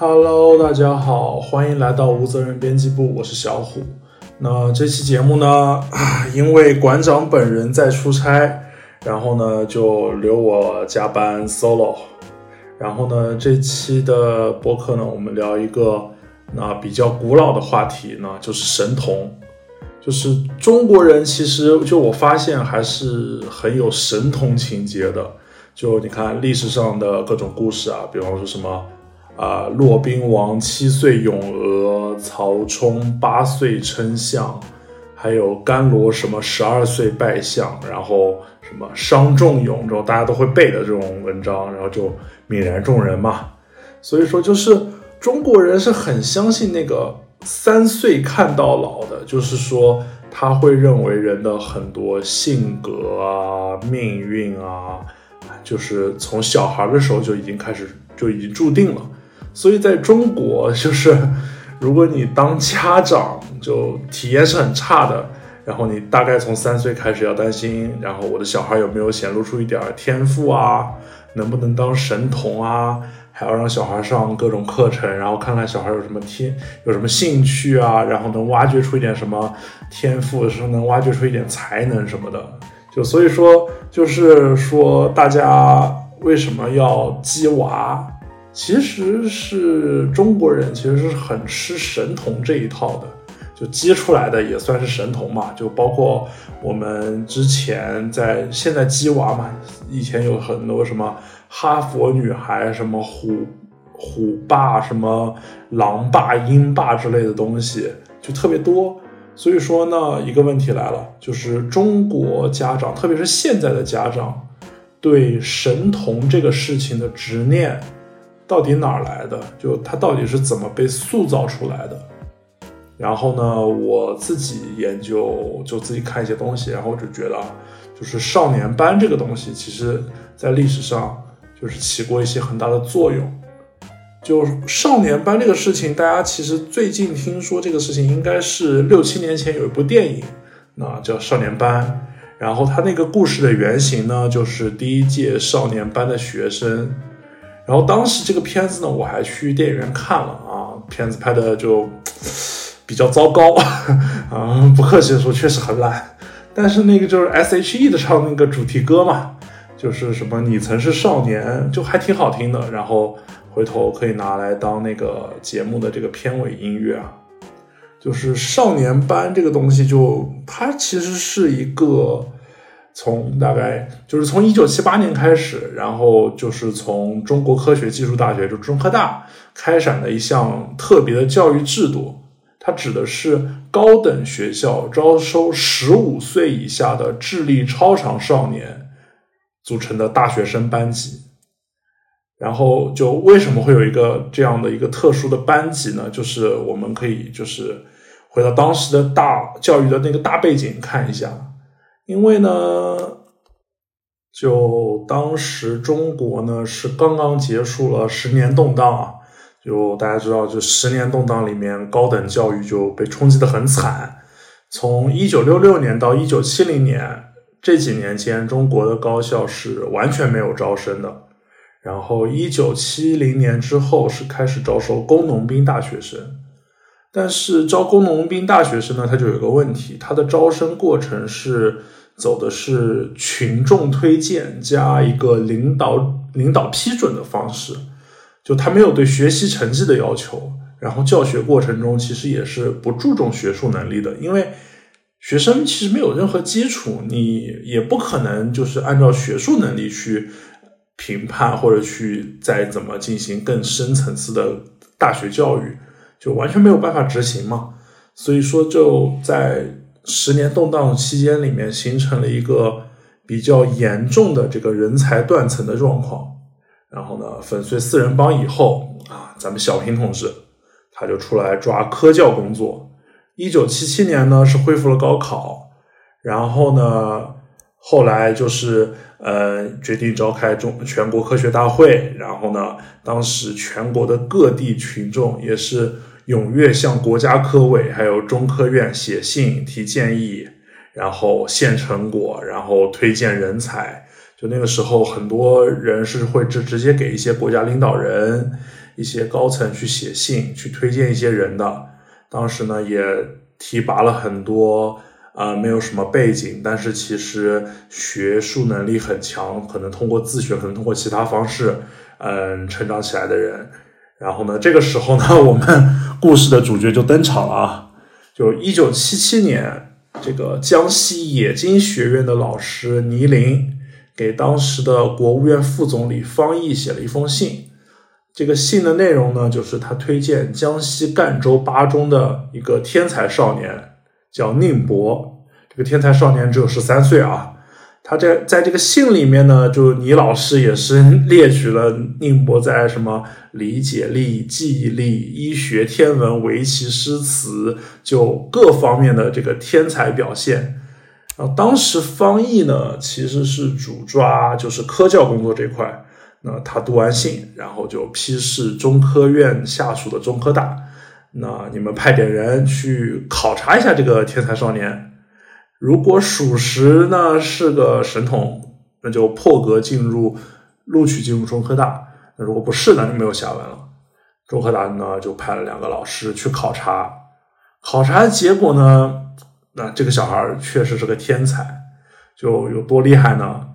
Hello，大家好，欢迎来到无责任编辑部，我是小虎。那这期节目呢，因为馆长本人在出差，然后呢就留我加班 solo。然后呢，这期的播客呢，我们聊一个那比较古老的话题呢，就是神童。就是中国人其实就我发现还是很有神童情节的。就你看历史上的各种故事啊，比方说什么啊，骆宾王七岁咏鹅，曹冲八岁称象，还有甘罗什么十二岁拜相，然后什么伤仲永这种大家都会背的这种文章，然后就泯然众人嘛。所以说，就是中国人是很相信那个三岁看到老的，就是说他会认为人的很多性格啊、命运啊。就是从小孩的时候就已经开始就已经注定了，所以在中国，就是 如果你当家长，就体验是很差的。然后你大概从三岁开始要担心，然后我的小孩有没有显露出一点天赋啊，能不能当神童啊，还要让小孩上各种课程，然后看看小孩有什么天有什么兴趣啊，然后能挖掘出一点什么天赋，是能挖掘出一点才能什么的。就所以说，就是说，大家为什么要鸡娃？其实是中国人其实是很吃神童这一套的，就鸡出来的也算是神童嘛。就包括我们之前在现在鸡娃嘛，以前有很多什么哈佛女孩、什么虎虎爸、什么狼爸、鹰爸之类的东西，就特别多。所以说呢，一个问题来了，就是中国家长，特别是现在的家长，对神童这个事情的执念，到底哪儿来的？就他到底是怎么被塑造出来的？然后呢，我自己研究，就自己看一些东西，然后就觉得，就是少年班这个东西，其实在历史上就是起过一些很大的作用。就少年班这个事情，大家其实最近听说这个事情，应该是六七年前有一部电影，那叫《少年班》，然后他那个故事的原型呢，就是第一届少年班的学生，然后当时这个片子呢，我还去电影院看了啊，片子拍的就比较糟糕 啊，不客气的说，确实很烂，但是那个就是 S.H.E 的唱那个主题歌嘛，就是什么你曾是少年，就还挺好听的，然后。回头可以拿来当那个节目的这个片尾音乐啊，就是少年班这个东西，就它其实是一个从大概就是从一九七八年开始，然后就是从中国科学技术大学就中科大开展的一项特别的教育制度，它指的是高等学校招收十五岁以下的智力超常少年组成的大学生班级。然后就为什么会有一个这样的一个特殊的班级呢？就是我们可以就是回到当时的大教育的那个大背景看一下，因为呢，就当时中国呢是刚刚结束了十年动荡啊，就大家知道，就十年动荡里面，高等教育就被冲击的很惨。从一九六六年到一九七零年这几年间，中国的高校是完全没有招生的。然后，一九七零年之后是开始招收工农兵大学生，但是招工农兵大学生呢，它就有个问题，它的招生过程是走的是群众推荐加一个领导领导批准的方式，就他没有对学习成绩的要求，然后教学过程中其实也是不注重学术能力的，因为学生其实没有任何基础，你也不可能就是按照学术能力去。评判或者去再怎么进行更深层次的大学教育，就完全没有办法执行嘛。所以说，就在十年动荡期间里面，形成了一个比较严重的这个人才断层的状况。然后呢，粉碎四人帮以后啊，咱们小平同志他就出来抓科教工作。一九七七年呢，是恢复了高考，然后呢。后来就是呃，决定召开中全国科学大会，然后呢，当时全国的各地群众也是踊跃向国家科委还有中科院写信提建议，然后献成果，然后推荐人才，就那个时候，很多人是会直直接给一些国家领导人、一些高层去写信，去推荐一些人的。当时呢，也提拔了很多啊，没有什么背景，但是其实学术能力很强，可能通过自学，可能通过其他方式，嗯，成长起来的人。然后呢，这个时候呢，我们故事的主角就登场了啊，就是一九七七年，这个江西冶金学院的老师倪林。给当时的国务院副总理方毅写了一封信，这个信的内容呢，就是他推荐江西赣州八中的一个天才少年，叫宁博。这个天才少年只有十三岁啊。他在在这个信里面呢，就倪老师也是 列举了宁波在什么理解力、记忆力、医学、天文、围棋、诗词，就各方面的这个天才表现。然后当时方毅呢，其实是主抓就是科教工作这块。那他读完信，然后就批示中科院下属的中科大，那你们派点人去考察一下这个天才少年。如果属实呢是个神童，那就破格进入录取进入中科大。那如果不是呢，就没有下文了。中科大呢就派了两个老师去考察，考察结果呢？那这个小孩确实是个天才，就有多厉害呢？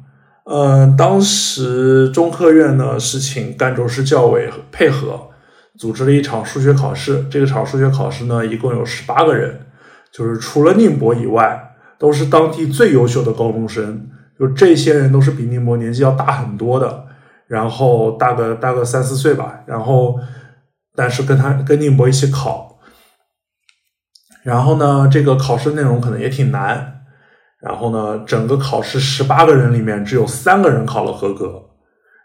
嗯，当时中科院呢是请赣州市教委配合，组织了一场数学考试。这个场数学考试呢，一共有十八个人，就是除了宁波以外，都是当地最优秀的高中生。就这些人都是比宁波年纪要大很多的，然后大个大个三四岁吧。然后，但是跟他跟宁波一起考。然后呢，这个考试内容可能也挺难。然后呢，整个考试十八个人里面只有三个人考了合格。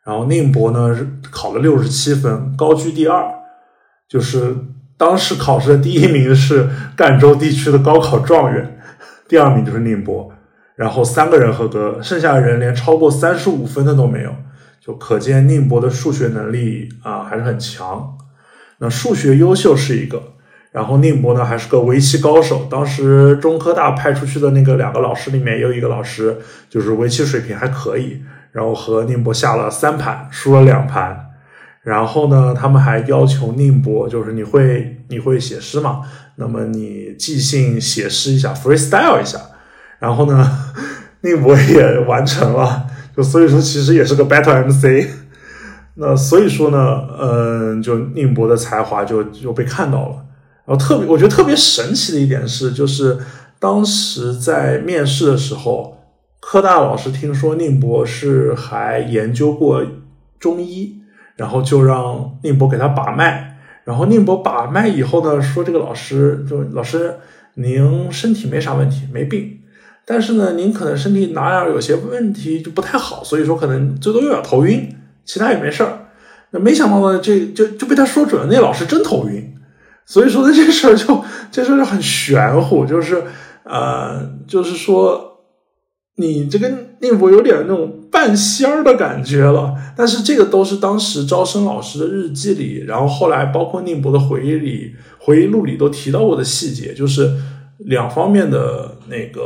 然后宁波呢考了六十七分，高居第二。就是当时考试的第一名是赣州地区的高考状元，第二名就是宁波。然后三个人合格，剩下的人连超过三十五分的都没有。就可见宁波的数学能力啊还是很强。那数学优秀是一个。然后宁波呢还是个围棋高手，当时中科大派出去的那个两个老师里面，有一个老师就是围棋水平还可以，然后和宁波下了三盘，输了两盘。然后呢，他们还要求宁波，就是你会你会写诗嘛？那么你即兴写诗一下，freestyle 一下。然后呢，宁波也完成了，就所以说其实也是个 battle MC。那所以说呢，嗯，就宁波的才华就就被看到了。然后特别，我觉得特别神奇的一点是，就是当时在面试的时候，科大老师听说宁波是还研究过中医，然后就让宁波给他把脉。然后宁波把脉以后呢，说这个老师就老师，您身体没啥问题，没病，但是呢，您可能身体哪儿有些问题就不太好，所以说可能最多有点头晕，其他也没事儿。那没想到呢，这就就被他说准了，那老师真头晕。所以说呢，这事儿就这事儿就很玄乎，就是呃，就是说你这个宁博有点那种半仙儿的感觉了。但是这个都是当时招生老师的日记里，然后后来包括宁博的回忆里、回忆录里都提到过的细节，就是两方面的那个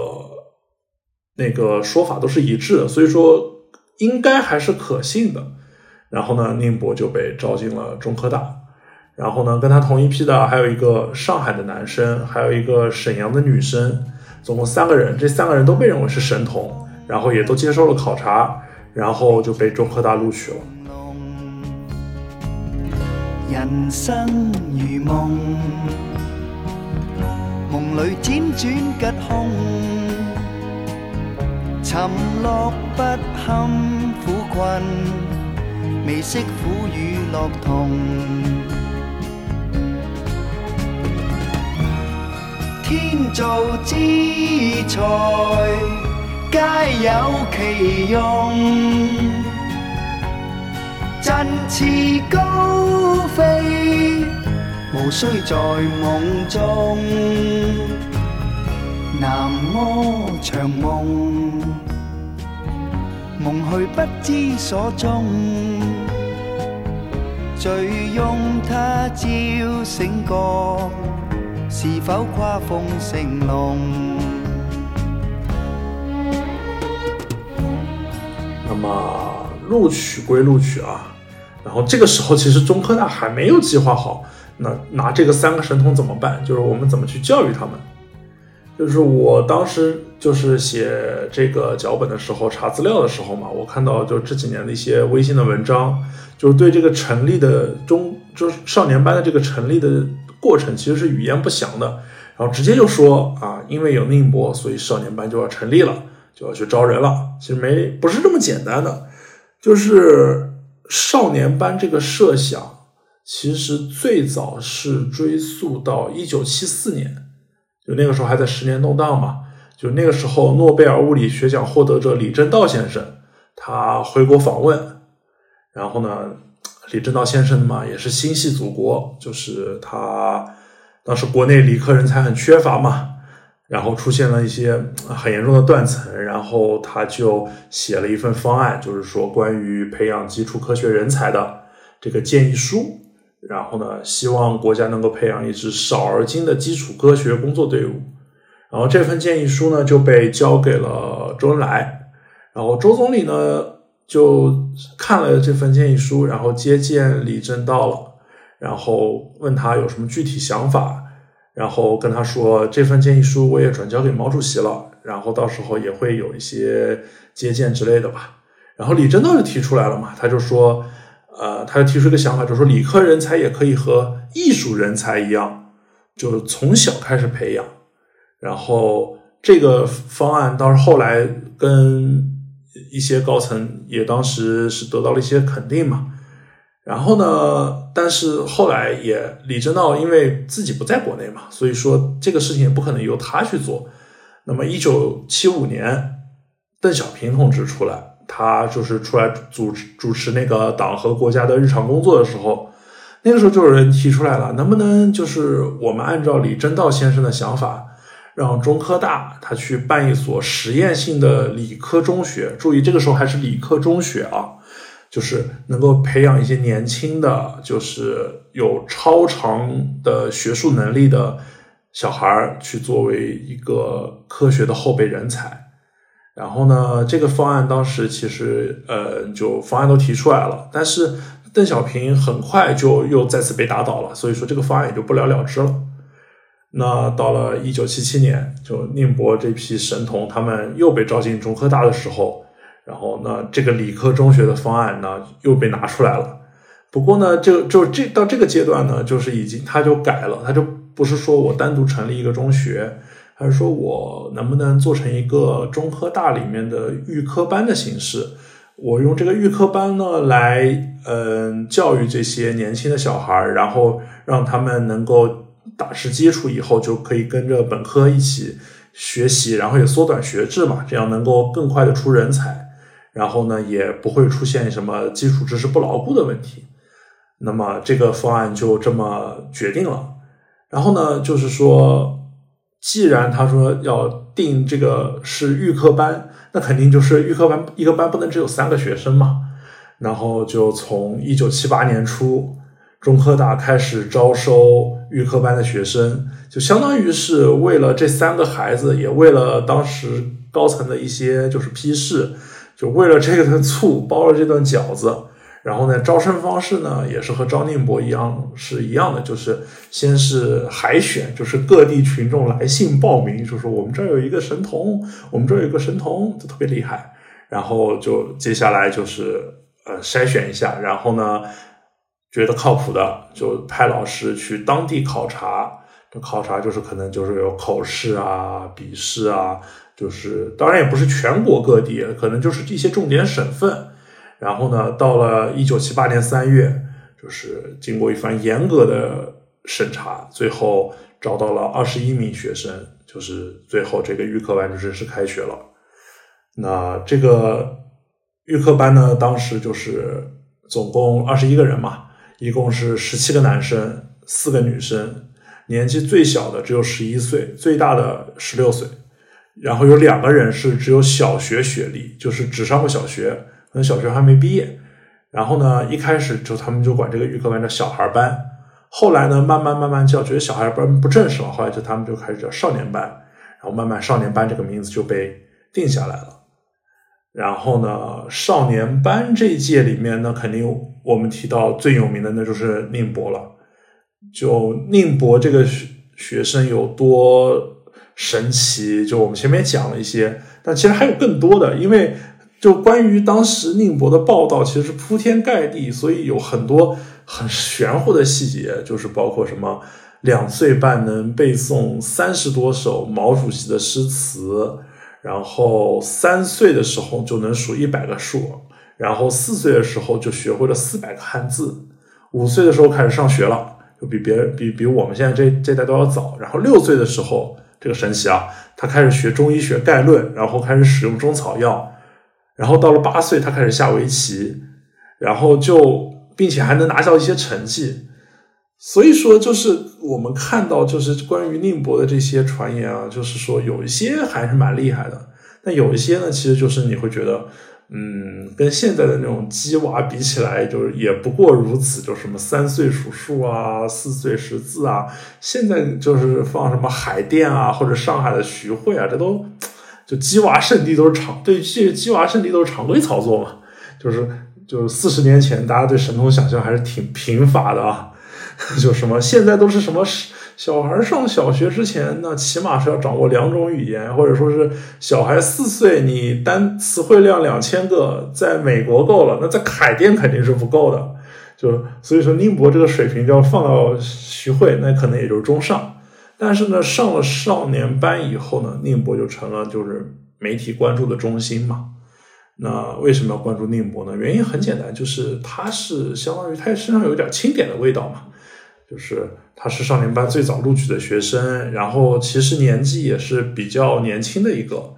那个说法都是一致的，所以说应该还是可信的。然后呢，宁博就被招进了中科大。然后呢，跟他同一批的还有一个上海的男生，还有一个沈阳的女生，总共三个人。这三个人都被认为是神童，然后也都接受了考察，然后就被中科大录取了。人生如梦，梦里辗转吉凶，沉落不堪苦困，未识苦与乐同。天造之材，皆有其用。振翅高飞，无需在梦中。南柯长梦，梦去不知所踪。醉拥他朝醒觉。是否跨风成龙？那么录取归录取啊，然后这个时候其实中科大还没有计划好，那拿这个三个神童怎么办？就是我们怎么去教育他们？就是我当时就是写这个脚本的时候，查资料的时候嘛，我看到就这几年的一些微信的文章，就是对这个成立的中就是少年班的这个成立的过程，其实是语焉不详的，然后直接就说啊，因为有宁波，所以少年班就要成立了。就要去招人了，其实没不是这么简单的，就是少年班这个设想，其实最早是追溯到一九七四年，就那个时候还在十年动荡嘛，就那个时候诺贝尔物理学奖获得者李政道先生他回国访问，然后呢，李政道先生嘛也是心系祖国，就是他当时国内理科人才很缺乏嘛。然后出现了一些很严重的断层，然后他就写了一份方案，就是说关于培养基础科学人才的这个建议书。然后呢，希望国家能够培养一支少而精的基础科学工作队伍。然后这份建议书呢就被交给了周恩来，然后周总理呢就看了这份建议书，然后接见李政道了，然后问他有什么具体想法。然后跟他说，这份建议书我也转交给毛主席了，然后到时候也会有一些接见之类的吧。然后李政道就提出来了嘛，他就说，呃，他提出一个想法，就说理科人才也可以和艺术人才一样，就是从小开始培养。然后这个方案倒是后来跟一些高层也当时是得到了一些肯定嘛。然后呢？但是后来也李政道因为自己不在国内嘛，所以说这个事情也不可能由他去做。那么一九七五年，邓小平同志出来，他就是出来主持主持那个党和国家的日常工作的时候，那个时候就有人提出来了，能不能就是我们按照李政道先生的想法，让中科大他去办一所实验性的理科中学？注意，这个时候还是理科中学啊。就是能够培养一些年轻的，就是有超长的学术能力的小孩儿，去作为一个科学的后备人才。然后呢，这个方案当时其实，呃，就方案都提出来了，但是邓小平很快就又再次被打倒了，所以说这个方案也就不了了之了。那到了一九七七年，就宁波这批神童他们又被招进中科大的时候。然后呢，这个理科中学的方案呢又被拿出来了。不过呢，就就这到这个阶段呢，就是已经他就改了，他就不是说我单独成立一个中学，还是说我能不能做成一个中科大里面的预科班的形式？我用这个预科班呢来嗯教育这些年轻的小孩，然后让他们能够打实基础以后就可以跟着本科一起学习，然后也缩短学制嘛，这样能够更快的出人才。然后呢，也不会出现什么基础知识不牢固的问题。那么这个方案就这么决定了。然后呢，就是说，既然他说要定这个是预科班，那肯定就是预科班一个班不能只有三个学生嘛。然后就从一九七八年初，中科大开始招收预科班的学生，就相当于是为了这三个孩子，也为了当时高层的一些就是批示。就为了这个醋包了这顿饺子，然后呢，招生方式呢也是和张宁波一样是一样的，就是先是海选，就是各地群众来信报名，就说我们这儿有一个神童，我们这儿有个神童，就特别厉害，然后就接下来就是呃筛选一下，然后呢觉得靠谱的就派老师去当地考察，这考察就是可能就是有口试啊、笔试啊。就是当然也不是全国各地，可能就是一些重点省份。然后呢，到了一九七八年三月，就是经过一番严格的审查，最后招到了二十一名学生，就是最后这个预科班就正式开学了。那这个预科班呢，当时就是总共二十一个人嘛，一共是十七个男生，四个女生，年纪最小的只有十一岁，最大的十六岁。然后有两个人是只有小学学历，就是只上过小学，可能小学还没毕业。然后呢，一开始就他们就管这个预科班叫小孩班，后来呢，慢慢慢慢叫，觉得小孩班不正式了，后来就他们就开始叫少年班，然后慢慢少年班这个名字就被定下来了。然后呢，少年班这一届里面，呢肯定我们提到最有名的那就是宁波了。就宁波这个学学生有多神奇，就我们前面讲了一些，但其实还有更多的，因为就关于当时宁波的报道其实是铺天盖地，所以有很多很玄乎的细节，就是包括什么两岁半能背诵三十多首毛主席的诗词。然后三岁的时候就能数一百个数，然后四岁的时候就学会了四百个汉字，五岁的时候开始上学了，就比别人比比我们现在这这代都要早。然后六岁的时候，这个神奇啊，他开始学中医学概论，然后开始使用中草药，然后到了八岁，他开始下围棋，然后就并且还能拿到一些成绩。所以说，就是我们看到，就是关于宁波的这些传言啊，就是说有一些还是蛮厉害的，但有一些呢，其实就是你会觉得，嗯，跟现在的那种鸡娃比起来，就是也不过如此，就什么三岁数数啊，四岁识字啊，现在就是放什么海淀啊，或者上海的徐汇啊，这都就鸡娃圣地都是常对这鸡娃圣地都是常规操作嘛，就是就四十年前大家对神童想象还是挺贫乏的啊。就什么现在都是什么小孩上小学之前，那起码是要掌握两种语言，或者说是小孩四岁，你单词汇量两千个，在美国够了，那在海淀肯定是不够的。就所以说，宁波这个水平就要放到徐汇，那可能也就是中上。但是呢，上了少年班以后呢，宁波就成了就是媒体关注的中心嘛。那为什么要关注宁波呢？原因很简单，就是他是相当于他身上有点清点的味道嘛。就是他是少年班最早录取的学生，然后其实年纪也是比较年轻的一个。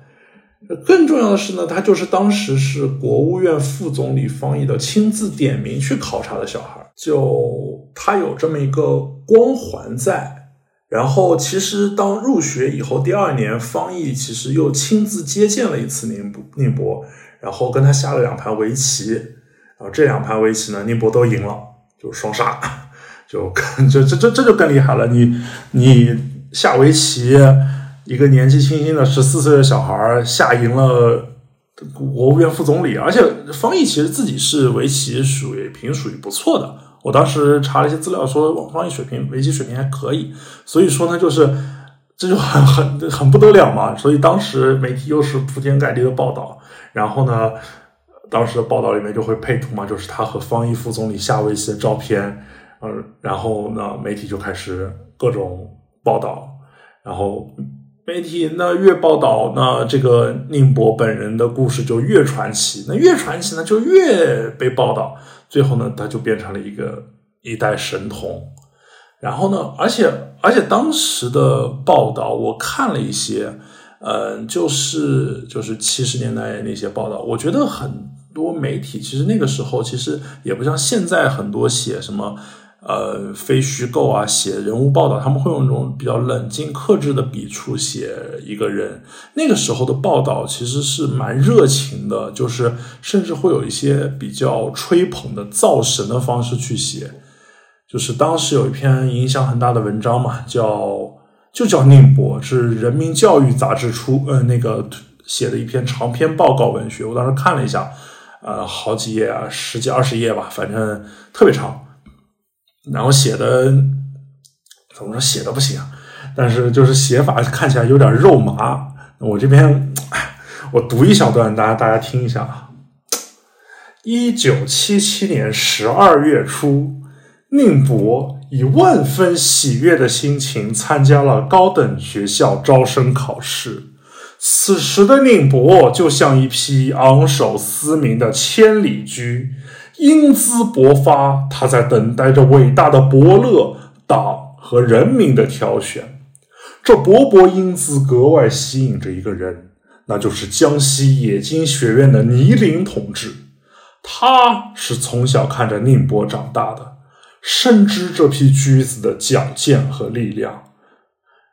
更重要的是呢，他就是当时是国务院副总理方毅的亲自点名去考察的小孩，就他有这么一个光环在。然后其实当入学以后，第二年方毅其实又亲自接见了一次宁波，宁波，然后跟他下了两盘围棋，然后这两盘围棋呢，宁波都赢了，就双杀。就更这这这这就更厉害了！你你下围棋，一个年纪轻轻的十四岁的小孩下赢了国务院副总理，而且方毅其实自己是围棋水平属于不错的。我当时查了一些资料，说方毅水平围棋水平还可以。所以说呢，就是这就很很很不得了嘛。所以当时媒体又是铺天盖地的报道，然后呢，当时的报道里面就会配图嘛，就是他和方毅副总理下围棋的照片。嗯，然后呢，媒体就开始各种报道，然后媒体那越报道，那这个宁波本人的故事就越传奇，那越传奇呢就越被报道，最后呢，他就变成了一个一代神童。然后呢，而且而且当时的报道我看了一些，嗯，就是就是七十年代那些报道，我觉得很多媒体其实那个时候其实也不像现在很多写什么。呃，非虚构啊，写人物报道，他们会用那种比较冷静、克制的笔触写一个人。那个时候的报道其实是蛮热情的，就是甚至会有一些比较吹捧的造神的方式去写。就是当时有一篇影响很大的文章嘛，叫就叫宁波，是人民教育杂志出呃那个写的一篇长篇报告文学。我当时看了一下，呃，好几页啊，十几二十页吧，反正特别长。然后写的怎么说？写的不行，但是就是写法看起来有点肉麻。我这边我读一小段，大家大家听一下啊。一九七七年十二月初，宁博以万分喜悦的心情参加了高等学校招生考试。此时的宁博就像一匹昂首嘶鸣的千里驹。英姿勃发，他在等待着伟大的伯乐党和人民的挑选。这勃勃英姿格外吸引着一个人，那就是江西冶金学院的倪林同志。他是从小看着宁波长大的，深知这批驹子的矫健和力量。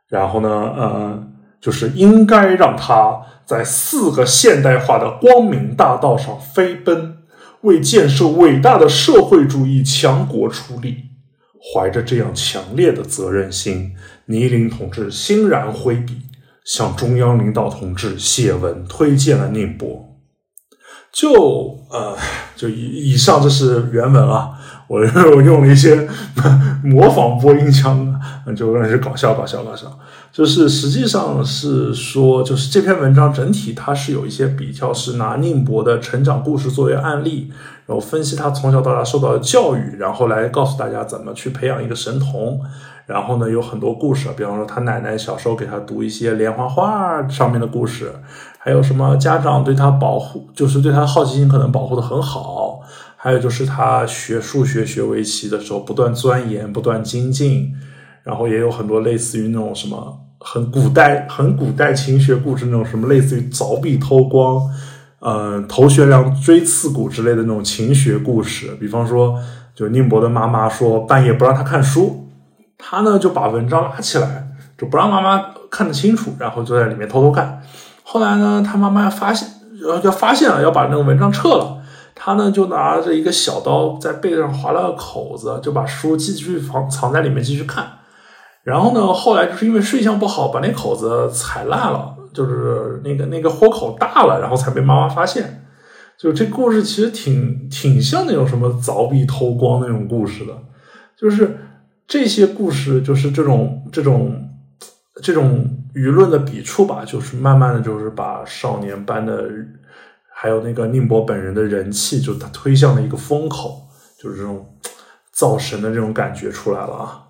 然后呢，呃，就是应该让他在四个现代化的光明大道上飞奔。为建设伟大的社会主义强国出力，怀着这样强烈的责任心，倪林同志欣然挥笔，向中央领导同志写文推荐了宁波。就呃，就以以上这是原文啊，我 我用了一些 模仿播音腔，就是搞笑搞笑搞笑。就是实际上是说，就是这篇文章整体它是有一些比较，是拿宁博的成长故事作为案例，然后分析他从小到大受到的教育，然后来告诉大家怎么去培养一个神童。然后呢，有很多故事，比方说他奶奶小时候给他读一些连环画上面的故事，还有什么家长对他保护，就是对他好奇心可能保护的很好，还有就是他学数学、学围棋的时候不断钻研、不断精进。然后也有很多类似于那种什么很古代、很古代勤学故事那种什么类似于凿壁偷光、嗯头悬梁锥刺股之类的那种勤学故事。比方说，就宁博的妈妈说半夜不让他看书，他呢就把文章拉起来，就不让妈妈看得清楚，然后就在里面偷偷看。后来呢，他妈妈发现，然后就发现了，要把那个文章撤了。他呢就拿着一个小刀在背上划了个口子，就把书继续藏藏在里面继续看。然后呢，后来就是因为睡相不好，把那口子踩烂了，就是那个那个豁口大了，然后才被妈妈发现。就这故事其实挺挺像那种什么凿壁偷光那种故事的，就是这些故事，就是这种这种这种舆论的笔触吧，就是慢慢的就是把少年班的，还有那个宁波本人的人气，就他推向了一个风口，就是这种造神的这种感觉出来了啊。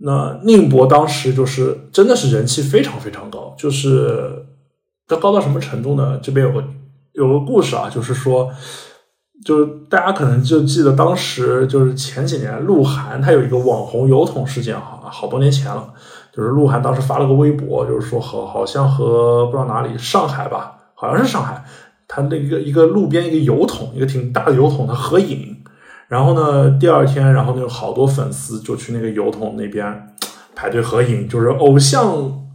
那宁波当时就是真的是人气非常非常高，就是它高到什么程度呢？这边有个有个故事啊，就是说，就是大家可能就记得当时就是前几年鹿晗他有一个网红油桶事件哈，好多年前了，就是鹿晗当时发了个微博，就是说和好像和不知道哪里上海吧，好像是上海，他那个一个路边一个油桶，一个挺大的油桶，他合影。然后呢，第二天，然后就有好多粉丝就去那个油桶那边排队合影，就是偶像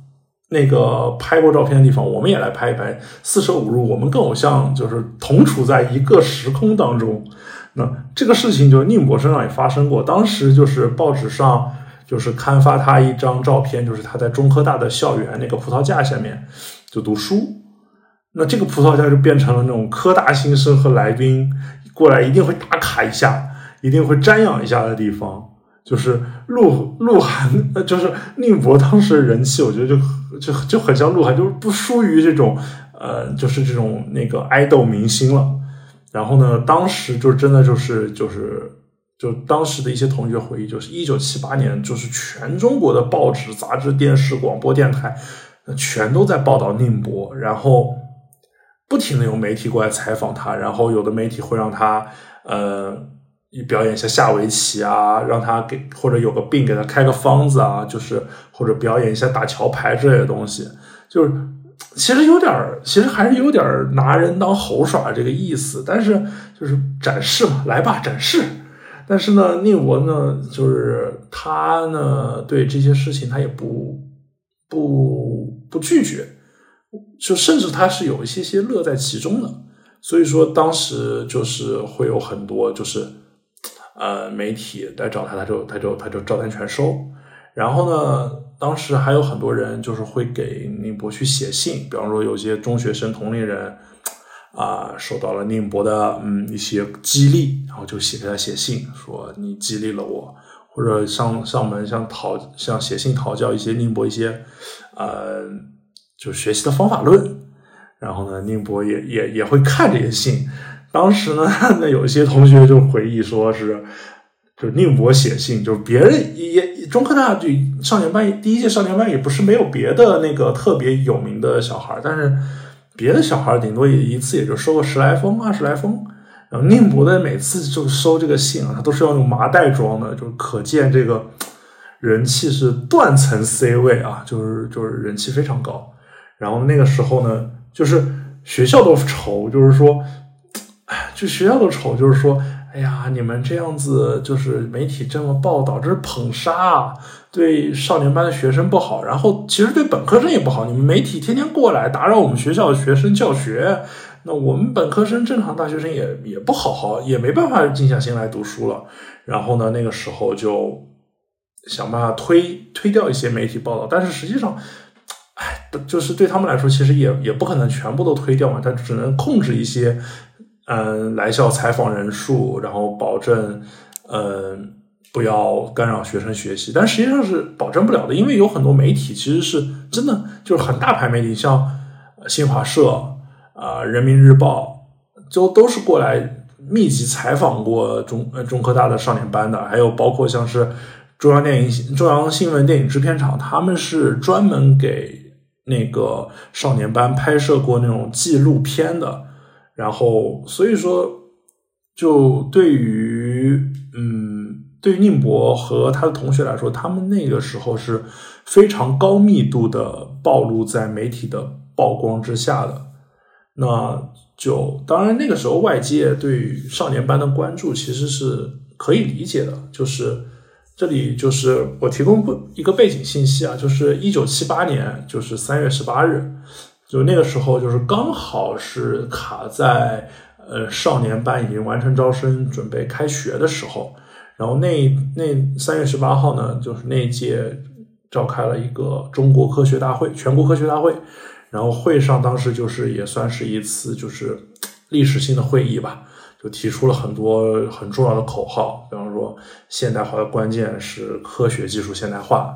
那个拍过照片的地方，我们也来拍一拍，四舍五入，我们跟偶像就是同处在一个时空当中。那这个事情就是宁波身上也发生过，当时就是报纸上就是刊发他一张照片，就是他在中科大的校园那个葡萄架下面就读书，那这个葡萄架就变成了那种科大新生和来宾。过来一定会打卡一下，一定会瞻仰一下的地方，就是鹿鹿晗，就是宁博当时人气，我觉得就就就很像鹿晗，就是不输于这种呃，就是这种那个爱豆明星了。然后呢，当时就真的就是就是就当时的一些同学回忆，就是一九七八年，就是全中国的报纸、杂志、电视、广播电台，全都在报道宁波，然后。不停的有媒体过来采访他，然后有的媒体会让他呃表演一下下围棋啊，让他给或者有个病给他开个方子啊，就是或者表演一下打桥牌之类的东西，就是其实有点其实还是有点拿人当猴耍这个意思，但是就是展示嘛，来吧展示。但是呢，宁波呢，就是他呢对这些事情他也不不不拒绝。就甚至他是有一些些乐在其中的，所以说当时就是会有很多就是，呃，媒体来找他，他就他就他就照单全收。然后呢，当时还有很多人就是会给宁波去写信，比方说有些中学生同龄人啊，受到了宁波的嗯一些激励，然后就写给他写信，说你激励了我，或者上上门像讨像写信讨教一些宁波一些呃。就学习的方法论，然后呢，宁波也也也会看这些信。当时呢，那有一些同学就回忆说是，就宁波写信，就是别人也中科大就少年班第一届少年班也不是没有别的那个特别有名的小孩，但是别的小孩顶多也一次也就收个十来封、二十来封。然后宁波的每次就收这个信啊，他都是要用麻袋装的，就可见这个人气是断层 C 位啊，就是就是人气非常高。然后那个时候呢，就是学校都愁，就是说，哎，就学校都愁，就是说，哎呀，你们这样子，就是媒体这么报道，这是捧杀，对少年班的学生不好，然后其实对本科生也不好。你们媒体天天过来打扰我们学校的学生教学，那我们本科生、正常大学生也也不好好，也没办法静下心来读书了。然后呢，那个时候就想办法推推掉一些媒体报道，但是实际上。就是对他们来说，其实也也不可能全部都推掉嘛，他只能控制一些嗯来校采访人数，然后保证嗯不要干扰学生学习，但实际上是保证不了的，因为有很多媒体其实是真的就是很大牌媒体，像新华社啊、人民日报，就都是过来密集采访过中呃中科大的少年班的，还有包括像是中央电影中央新闻电影制片厂，他们是专门给那个少年班拍摄过那种纪录片的，然后所以说就对于嗯对于宁博和他的同学来说，他们那个时候是非常高密度的暴露在媒体的曝光之下的。那就当然那个时候外界对于少年班的关注其实是可以理解的，就是这里就是我提供不一个背景信息啊，就是一九七八年就是三月十八日，就那个时候就是刚好是卡在呃少年班已经完成招生准备开学的时候。然后那那三月十八号呢，就是那一届召开了一个中国科学大会，全国科学大会。然后会上当时就是也算是一次就是历史性的会议吧，就提出了很多很重要的口号，比方说现代化的关键是科学技术现代化，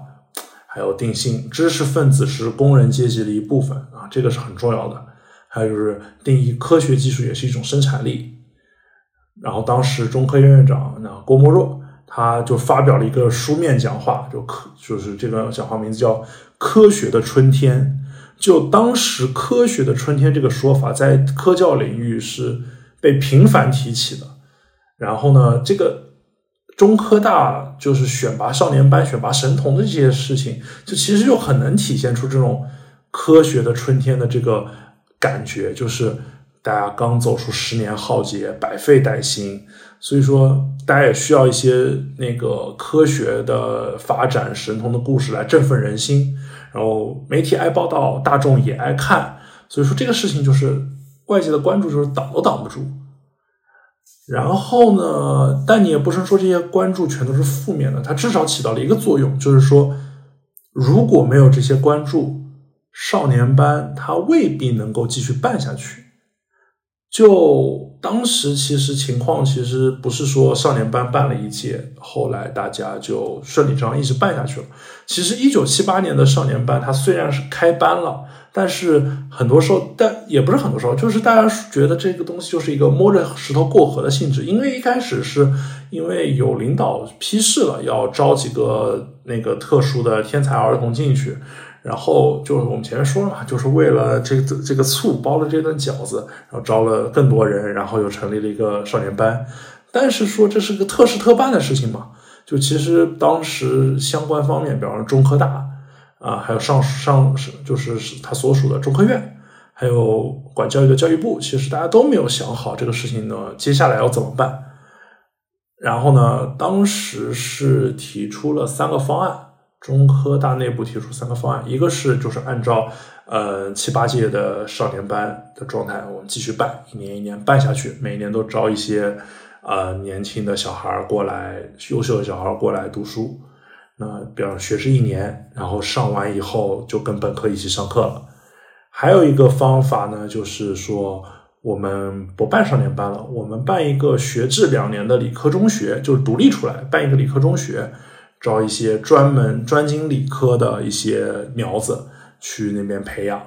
还有定性知识分子是工人阶级的一部分啊，这个是很重要的。还有就是定义科学技术也是一种生产力。然后当时中科院院长那郭沫若他就发表了一个书面讲话，就科就是这个讲话名字叫《科学的春天》。就当时“科学的春天”这个说法，在科教领域是被频繁提起的。然后呢，这个中科大就是选拔少年班、选拔神童的这些事情，就其实就很能体现出这种“科学的春天”的这个感觉，就是大家刚走出十年浩劫，百废待兴，所以说大家也需要一些那个科学的发展、神童的故事来振奋人心。然后媒体爱报道，大众也爱看，所以说这个事情就是外界的关注就是挡都挡不住。然后呢，但你也不能说这些关注全都是负面的，它至少起到了一个作用，就是说如果没有这些关注，少年班它未必能够继续办下去。就当时其实情况其实不是说少年班办了一届，后来大家就顺理成章一直办下去了。其实一九七八年的少年班，它虽然是开班了，但是很多时候，但也不是很多时候，就是大家觉得这个东西就是一个摸着石头过河的性质。因为一开始是因为有领导批示了要招几个那个特殊的天才儿童进去。然后就是我们前面说了嘛，就是为了这个这个醋包了这顿饺子，然后招了更多人，然后又成立了一个少年班。但是说这是个特事特办的事情嘛？就其实当时相关方面，比方说中科大啊，还有上上是就是他所属的中科院，还有管教育的教育部，其实大家都没有想好这个事情呢，接下来要怎么办。然后呢，当时是提出了三个方案。中科大内部提出三个方案，一个是就是按照呃七八届的少年班的状态，我们继续办，一年一年办下去，每年都招一些呃年轻的小孩过来，优秀的小孩过来读书。那比方学制一年，然后上完以后就跟本科一起上课了。还有一个方法呢，就是说我们不办少年班了，我们办一个学制两年的理科中学，就是独立出来办一个理科中学。招一些专门专精理科的一些苗子去那边培养，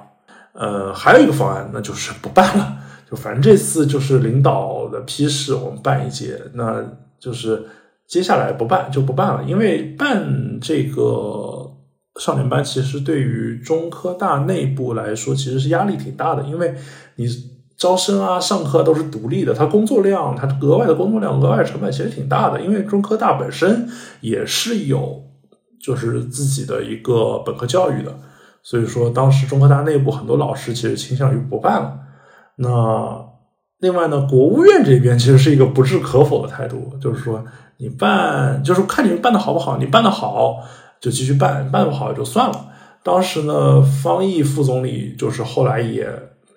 呃，还有一个方案，那就是不办了。就反正这次就是领导的批示，我们办一届，那就是接下来不办就不办了。因为办这个少年班，其实对于中科大内部来说，其实是压力挺大的，因为你。招生啊，上课都是独立的，他工作量，他额外的工作量、额外成本其实挺大的。因为中科大本身也是有就是自己的一个本科教育的，所以说当时中科大内部很多老师其实倾向于不办了。那另外呢，国务院这边其实是一个不置可否的态度，就是说你办，就是看你们办的好不好，你办的好就继续办，办不好就算了。当时呢，方毅副总理就是后来也。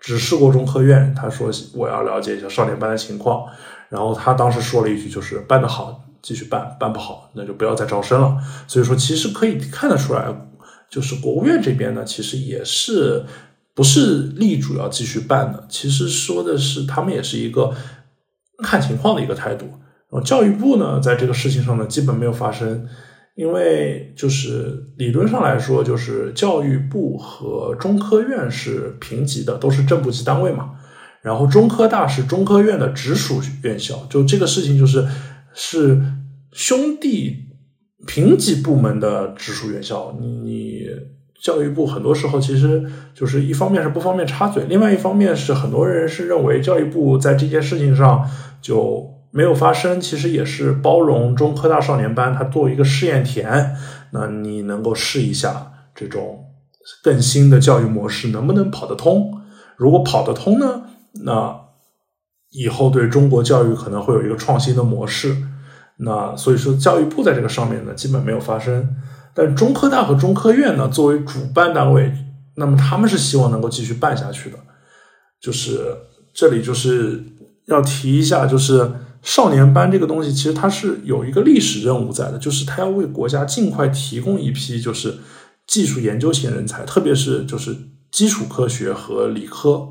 指示过中科院，他说我要了解一下少年班的情况，然后他当时说了一句，就是办得好继续办，办不好那就不要再招生了。所以说，其实可以看得出来，就是国务院这边呢，其实也是不是力主要继续办的，其实说的是他们也是一个看情况的一个态度。然后教育部呢，在这个事情上呢，基本没有发生，因为就是理论上来说，就是教育部和中科院是平级的，都是正部级单位嘛。然后中科大是中科院的直属院校，就这个事情就是是兄弟平级部门的直属院校，你。教育部很多时候其实就是一方面是不方便插嘴，另外一方面是很多人是认为教育部在这件事情上就没有发生，其实也是包容中科大少年班，它做一个试验田，那你能够试一下这种更新的教育模式能不能跑得通？如果跑得通呢，那以后对中国教育可能会有一个创新的模式。那所以说教育部在这个上面呢，基本没有发生。但中科大和中科院呢，作为主办单位，那么他们是希望能够继续办下去的。就是这里就是要提一下，就是少年班这个东西，其实它是有一个历史任务在的，就是它要为国家尽快提供一批就是技术研究型人才，特别是就是基础科学和理科。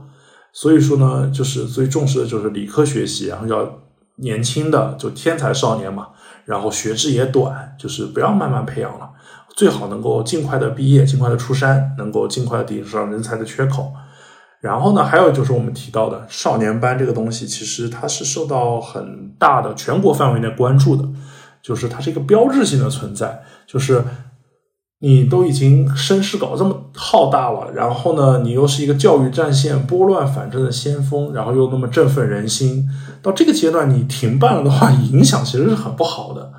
所以说呢，就是最重视的就是理科学习，然后要年轻的就天才少年嘛，然后学制也短，就是不要慢慢培养了。最好能够尽快的毕业，尽快的出山，能够尽快的顶上人才的缺口。然后呢，还有就是我们提到的少年班这个东西，其实它是受到很大的全国范围内关注的，就是它是一个标志性的存在。就是你都已经声势搞这么浩大了，然后呢，你又是一个教育战线拨乱反正的先锋，然后又那么振奋人心，到这个阶段你停办了的话，影响其实是很不好的。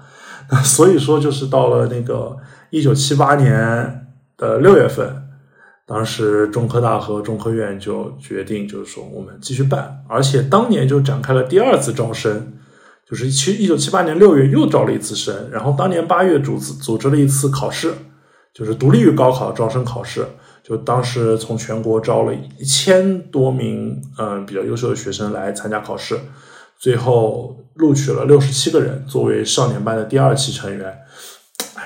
所以说，就是到了那个。一九七八年的六月份，当时中科大和中科院就决定，就是说我们继续办，而且当年就展开了第二次招生，就是七一九七八年六月又招了一次生，然后当年八月组织组织了一次考试，就是独立于高考招生考试，就当时从全国招了一千多名嗯比较优秀的学生来参加考试，最后录取了六十七个人作为少年班的第二期成员。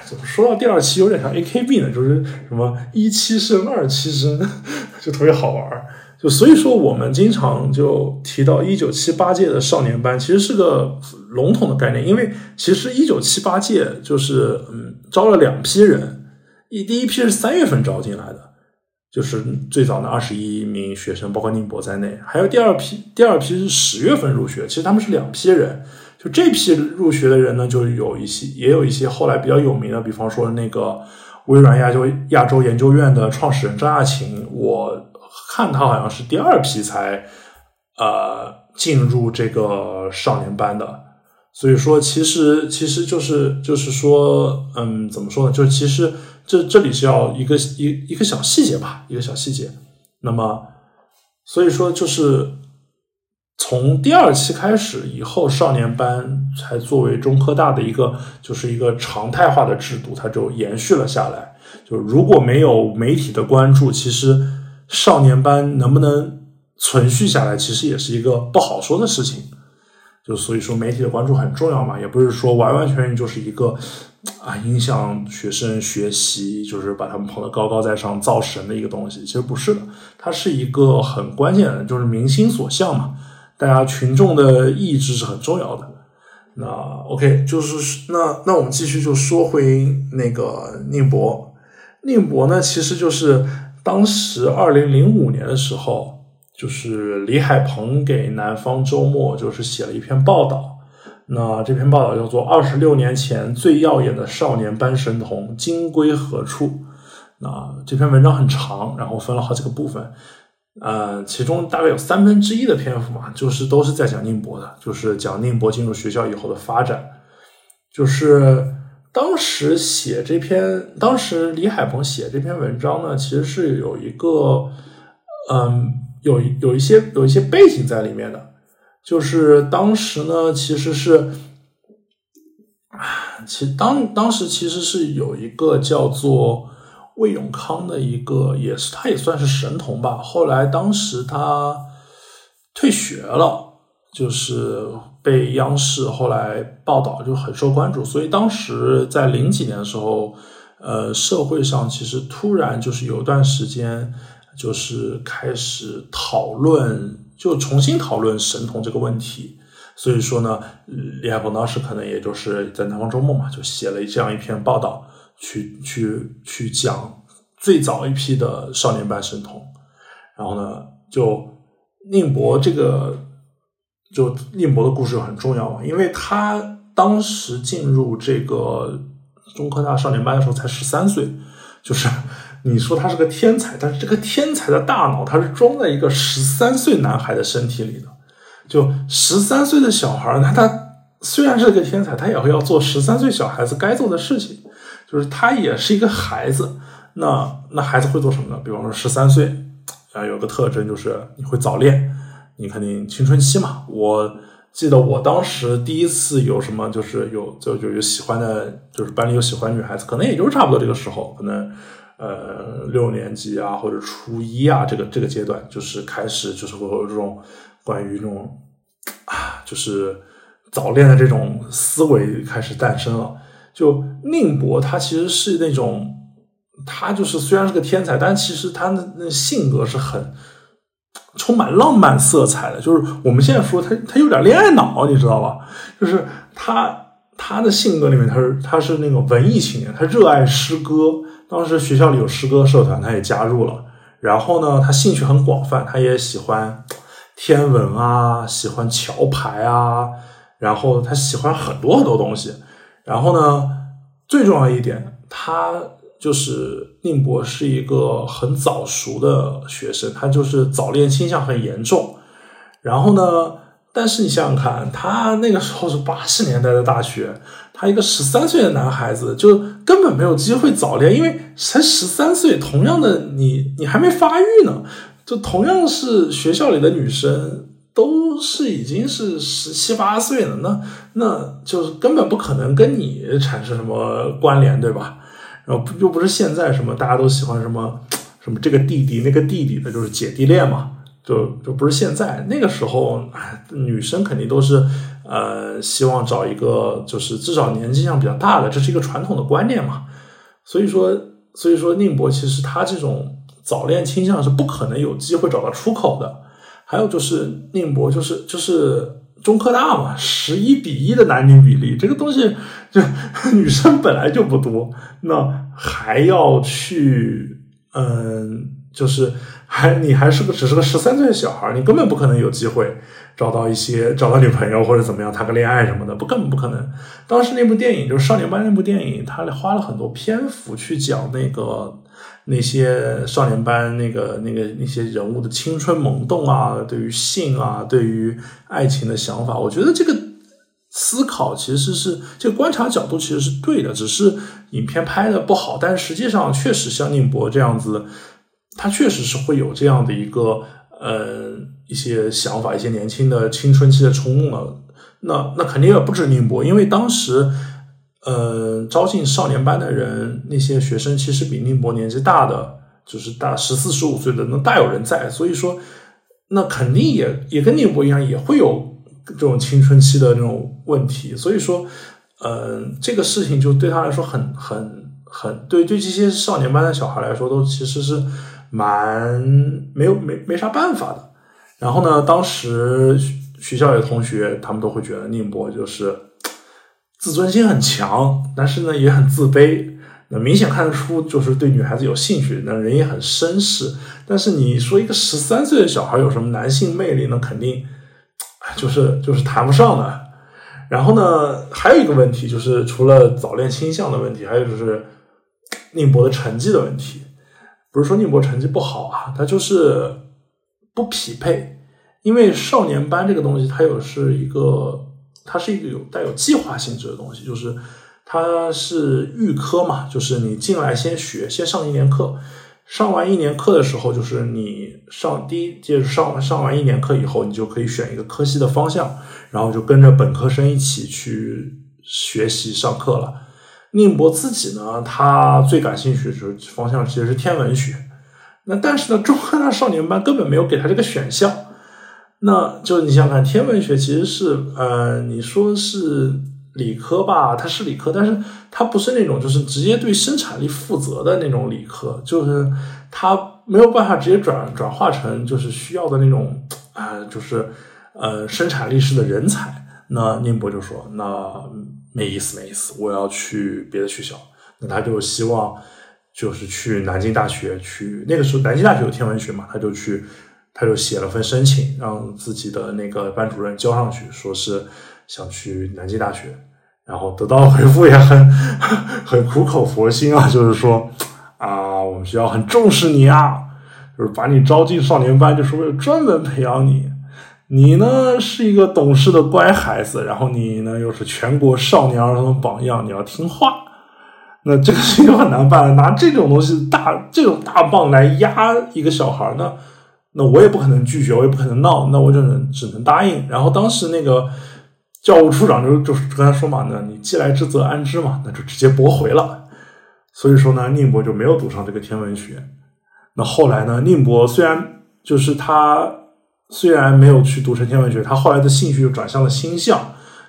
怎么说到第二期有点像 A K B 呢？就是什么一期生、二期生，就特别好玩儿。就所以说，我们经常就提到一九七八届的少年班，其实是个笼统的概念，因为其实一九七八届就是嗯招了两批人，一第一批是三月份招进来的，就是最早的二十一名学生，包括宁博在内，还有第二批，第二批是十月份入学，其实他们是两批人。就这批入学的人呢，就有一些，也有一些后来比较有名的，比方说那个微软亚洲亚洲研究院的创始人张亚勤，我看他好像是第二批才呃进入这个少年班的。所以说，其实其实就是就是说，嗯，怎么说呢？就是其实这这里是要一个一一个小细节吧，一个小细节。那么，所以说就是。从第二期开始以后，少年班才作为中科大的一个，就是一个常态化的制度，它就延续了下来。就如果没有媒体的关注，其实少年班能不能存续下来，其实也是一个不好说的事情。就所以说，媒体的关注很重要嘛，也不是说完完全全就是一个啊影响学生学习，就是把他们捧得高高在上造神的一个东西。其实不是的，它是一个很关键的，就是民心所向嘛。大家群众的意志是很重要的。那 OK，就是那那我们继续就说回那个宁博。宁博呢，其实就是当时二零零五年的时候，就是李海鹏给南方周末就是写了一篇报道。那这篇报道叫做《二十六年前最耀眼的少年班神童今归何处》。那这篇文章很长，然后分了好几个部分。呃，其中大概有三分之一的篇幅嘛，就是都是在讲宁波的，就是讲宁波进入学校以后的发展。就是当时写这篇，当时李海鹏写这篇文章呢，其实是有一个，嗯，有有一些有一些背景在里面的。就是当时呢，其实是，啊其当当时其实是有一个叫做。魏永康的一个也是，他也算是神童吧。后来当时他退学了，就是被央视后来报道就很受关注。所以当时在零几年的时候，呃，社会上其实突然就是有段时间，就是开始讨论，就重新讨论神童这个问题。所以说呢，李海鹏当时可能也就是在《南方周末》嘛，就写了这样一篇报道，去去去讲最早一批的少年班神童。然后呢，就宁博这个，就宁博的故事很重要嘛，因为他当时进入这个中科大少年班的时候才十三岁，就是 你说他是个天才，但是这个天才的大脑他是装在一个十三岁男孩的身体里的，就十三岁的小孩，那他虽然是个天才，他也会要做十三岁小孩子该做的事情，就是他也是一个孩子，那那孩子会做什么呢？比方说十三岁。啊，有个特征就是你会早恋，你肯定青春期嘛。我记得我当时第一次有什么，就是有就就有喜欢的，就是班里有喜欢女孩子，可能也就是差不多这个时候，可能呃六年级啊或者初一啊这个这个阶段，就是开始就是会有这种关于这种啊就是早恋的这种思维开始诞生了。就宁博，他其实是那种。他就是虽然是个天才，但其实他的那性格是很充满浪漫色彩的。就是我们现在说他，他有点恋爱脑，你知道吧？就是他他的性格里面，他是他是那种文艺青年，他热爱诗歌。当时学校里有诗歌社团，他也加入了。然后呢，他兴趣很广泛，他也喜欢天文啊，喜欢桥牌啊，然后他喜欢很多很多东西。然后呢，最重要一点，他。就是宁博是一个很早熟的学生，他就是早恋倾向很严重。然后呢，但是你想想看，他那个时候是八十年代的大学，他一个十三岁的男孩子就根本没有机会早恋，因为才十三岁。同样的，你你还没发育呢，就同样是学校里的女生都是已经是十七八岁了，那那就是根本不可能跟你产生什么关联，对吧？然后又不是现在什么大家都喜欢什么什么这个弟弟那个弟弟的，就是姐弟恋嘛，就就不是现在那个时候，哎女生肯定都是呃希望找一个就是至少年纪上比较大的，这是一个传统的观念嘛。所以说，所以说宁波其实他这种早恋倾向是不可能有机会找到出口的。还有就是宁波就是就是。中科大嘛，十一比一的男女比例，这个东西，就女生本来就不多，那还要去，嗯，就是还你还是个只是个十三岁的小孩，你根本不可能有机会找到一些找到女朋友或者怎么样谈个恋爱什么的，不根本不可能。当时那部电影就是少年班那部电影，他花了很多篇幅去讲那个。那些少年班那个那个那些人物的青春萌动啊，对于性啊，对于爱情的想法，我觉得这个思考其实是这个观察角度其实是对的，只是影片拍的不好。但是实际上，确实像宁波这样子，他确实是会有这样的一个呃一些想法，一些年轻的青春期的冲动了。那那肯定也不止宁波，因为当时。呃，招进少年班的人，那些学生其实比宁波年纪大的，就是大十四十五岁的，那大有人在。所以说，那肯定也也跟宁波一样，也会有这种青春期的那种问题。所以说，呃，这个事情就对他来说很很很对，对这些少年班的小孩来说，都其实是蛮没有没没啥办法的。然后呢，当时学校里的同学，他们都会觉得宁波就是。自尊心很强，但是呢也很自卑。那明显看得出就是对女孩子有兴趣，那人也很绅士。但是你说一个十三岁的小孩有什么男性魅力呢？肯定就是就是谈不上的。然后呢，还有一个问题就是，除了早恋倾向的问题，还有就是宁波的成绩的问题。不是说宁波成绩不好啊，他就是不匹配。因为少年班这个东西，它有是一个。它是一个有带有计划性质的东西，就是它是预科嘛，就是你进来先学，先上一年课，上完一年课的时候，就是你上第一届上上完一年课以后，你就可以选一个科系的方向，然后就跟着本科生一起去学习上课了。宁波自己呢，他最感兴趣就是方向其实是天文学，那但是呢，中科大少年班根本没有给他这个选项。那就你想想看，天文学其实是，呃，你说是理科吧，它是理科，但是它不是那种就是直接对生产力负责的那种理科，就是它没有办法直接转转化成就是需要的那种啊，就是呃生产力式的人才。那宁波就说：“那没意思，没意思，我要去别的学校。”那他就希望就是去南京大学去。那个时候南京大学有天文学嘛，他就去，他就写了份申请，让自己的那个班主任交上去，说是想去南京大学。然后得到回复也很 很苦口婆心啊，就是说啊，我们学校很重视你啊，就是把你招进少年班，就是为了专门培养你。你呢是一个懂事的乖孩子，然后你呢又是全国少年儿童的榜样，你要听话。那这个事情很难办了，拿这种东西大这种大棒来压一个小孩呢那我也不可能拒绝，我也不可能闹，那我就能只能答应。然后当时那个教务处长就就是跟他说嘛，那你既来之则安之嘛，那就直接驳回了。所以说呢，宁波就没有读上这个天文学。那后来呢，宁波虽然就是他。虽然没有去读成天文学，他后来的兴趣又转向了星象，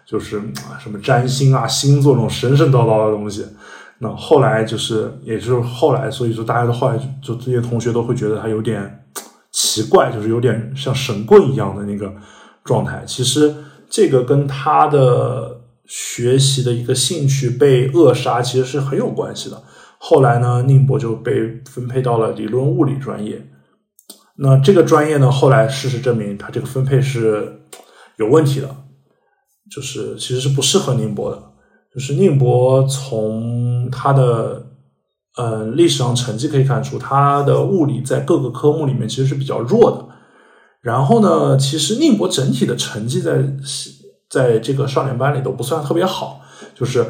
就是啊什么占星啊、星座这种神神叨叨的东西。那后来就是，也就是后来，所以说大家都后来就这些同学都会觉得他有点奇怪，就是有点像神棍一样的那个状态。其实这个跟他的学习的一个兴趣被扼杀，其实是很有关系的。后来呢，宁波就被分配到了理论物理专业。那这个专业呢？后来事实证明，它这个分配是有问题的，就是其实是不适合宁波的。就是宁波从他的呃历史上成绩可以看出，他的物理在各个科目里面其实是比较弱的。然后呢，其实宁波整体的成绩在在这个少年班里都不算特别好，就是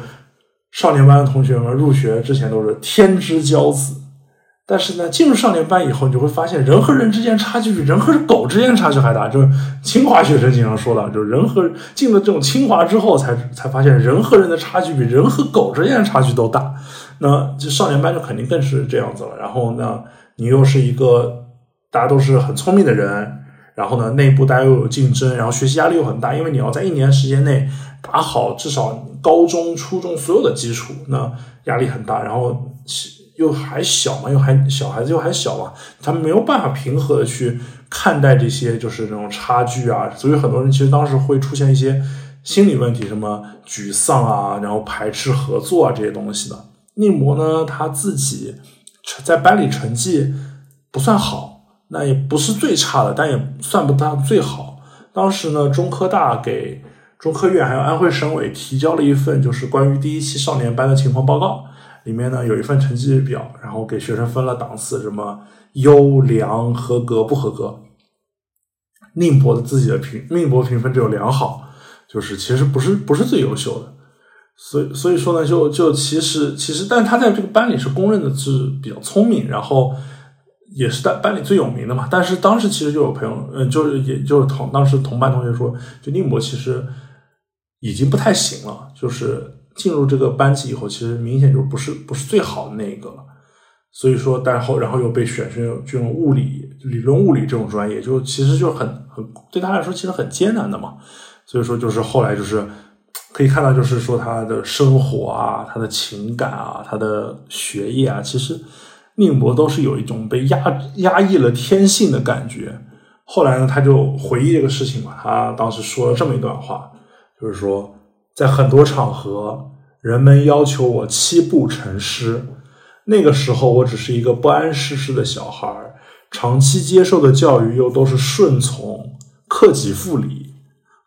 少年班的同学们入学之前都是天之骄子。但是呢，进入少年班以后，你就会发现人和人之间差距比人和狗之间差距还大。就是清华学生经常说的，就是人和进了这种清华之后，才才发现人和人的差距比人和狗之间的差距都大。那这少年班就肯定更是这样子了。然后呢，你又是一个大家都是很聪明的人，然后呢，内部大家又有竞争，然后学习压力又很大，因为你要在一年时间内打好至少高中、初中所有的基础，那压力很大。然后。又还小嘛，又还小孩子又还小嘛，他们没有办法平和的去看待这些就是那种差距啊，所以很多人其实当时会出现一些心理问题，什么沮丧啊，然后排斥合作啊这些东西的。宁波呢，他自己在班里成绩不算好，那也不是最差的，但也算不到最好。当时呢，中科大给中科院还有安徽省委提交了一份就是关于第一期少年班的情况报告。里面呢有一份成绩表，然后给学生分了档次，什么优良、合格、不合格。宁波的自己的评，宁波评分只有良好，就是其实不是不是最优秀的。所以所以说呢，就就其实其实，但他在这个班里是公认的是比较聪明，然后也是在班里最有名的嘛。但是当时其实就有朋友，嗯，就是也就是同当时同班同学说，就宁波其实已经不太行了，就是。进入这个班级以后，其实明显就不是不是最好的那个了。所以说，然后然后又被选进这种物理、理论物理这种专业，就其实就很很对他来说其实很艰难的嘛。所以说，就是后来就是可以看到，就是说他的生活啊、他的情感啊、他的学业啊，其实宁波都是有一种被压压抑了天性的感觉。后来呢，他就回忆这个事情嘛，他当时说了这么一段话，就是说。在很多场合，人们要求我七步成诗。那个时候，我只是一个不谙世事的小孩，长期接受的教育又都是顺从、克己复礼，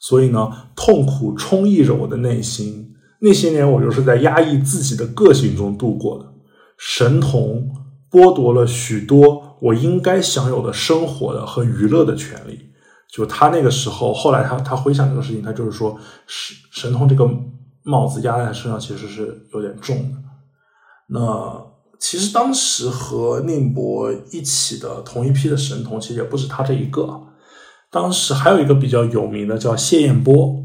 所以呢，痛苦充溢着我的内心。那些年，我就是在压抑自己的个性中度过的。神童剥夺了许多我应该享有的生活的和娱乐的权利。就他那个时候，后来他他回想这个事情，他就是说神神童这个帽子压在他身上其实是有点重的。那其实当时和宁波一起的同一批的神童，其实也不止他这一个。当时还有一个比较有名的叫谢彦波，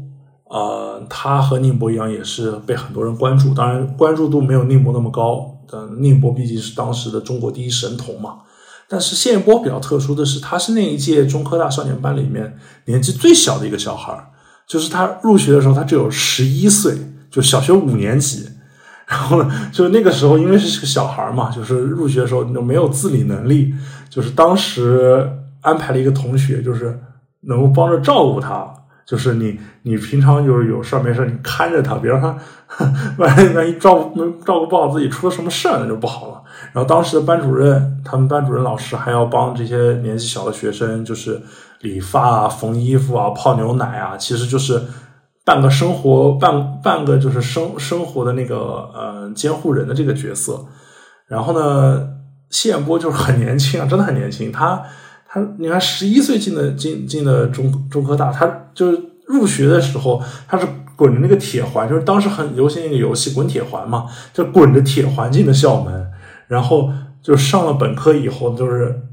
呃，他和宁波一样，也是被很多人关注，当然关注度没有宁波那么高。但宁波毕竟是当时的中国第一神童嘛。但是谢彦波比较特殊的是，他是那一届中科大少年班里面年纪最小的一个小孩儿就是他入学的时候，他只有十一岁，就小学五年级。然后呢就那个时候，因为是个小孩嘛，就是入学的时候就没有自理能力，就是当时安排了一个同学，就是能够帮着照顾他。就是你，你平常就是有事儿没事儿，你看着他，别让他 万一万一照顾照顾不好自己，出了什么事儿那就不好了。然后当时的班主任，他们班主任老师还要帮这些年纪小的学生，就是理发啊、缝衣服啊、泡牛奶啊，其实就是半个生活半半个就是生生活的那个呃监护人的这个角色。然后呢，谢彦波就是很年轻啊，真的很年轻，他。他你看，十一岁进的进进的中中科大，他就是入学的时候，他是滚着那个铁环，就是当时很流行一个游戏滚铁环嘛，就滚着铁环进的校门，然后就上了本科以后，就是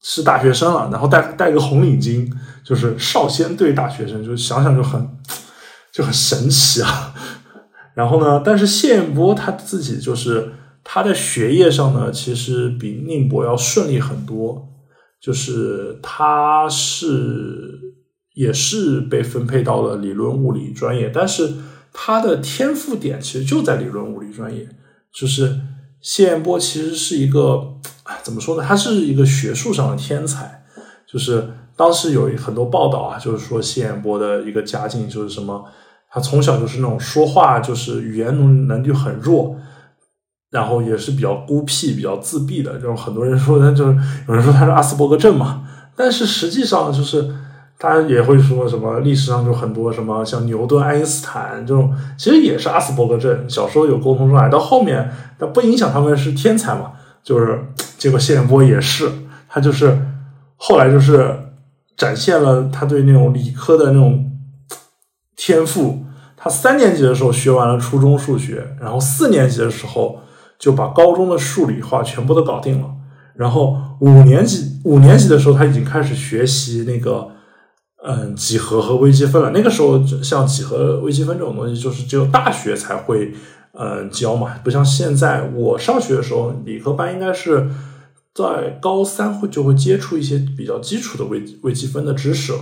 是大学生了，然后戴戴个红领巾，就是少先队大学生，就想想就很就很神奇啊。然后呢，但是谢彦波他自己就是他在学业上呢，其实比宁波要顺利很多。就是他是也是被分配到了理论物理专业，但是他的天赋点其实就在理论物理专业。就是谢彦波其实是一个怎么说呢？他是一个学术上的天才。就是当时有很多报道啊，就是说谢彦波的一个家境就是什么，他从小就是那种说话就是语言能能力很弱。然后也是比较孤僻、比较自闭的，就是很多人说他就是有人说他是阿斯伯格症嘛，但是实际上就是大家也会说什么历史上就很多什么像牛顿、爱因斯坦这种，其实也是阿斯伯格症，小时候有沟通障碍，到后面但不影响他们是天才嘛，就是结果谢霆波也是，他就是后来就是展现了他对那种理科的那种天赋，他三年级的时候学完了初中数学，然后四年级的时候。就把高中的数理化全部都搞定了，然后五年级五年级的时候，他已经开始学习那个嗯几何和微积分了。那个时候，像几何、微积分这种东西，就是只有大学才会嗯教嘛，不像现在。我上学的时候，理科班应该是在高三会就会接触一些比较基础的微微积分的知识了。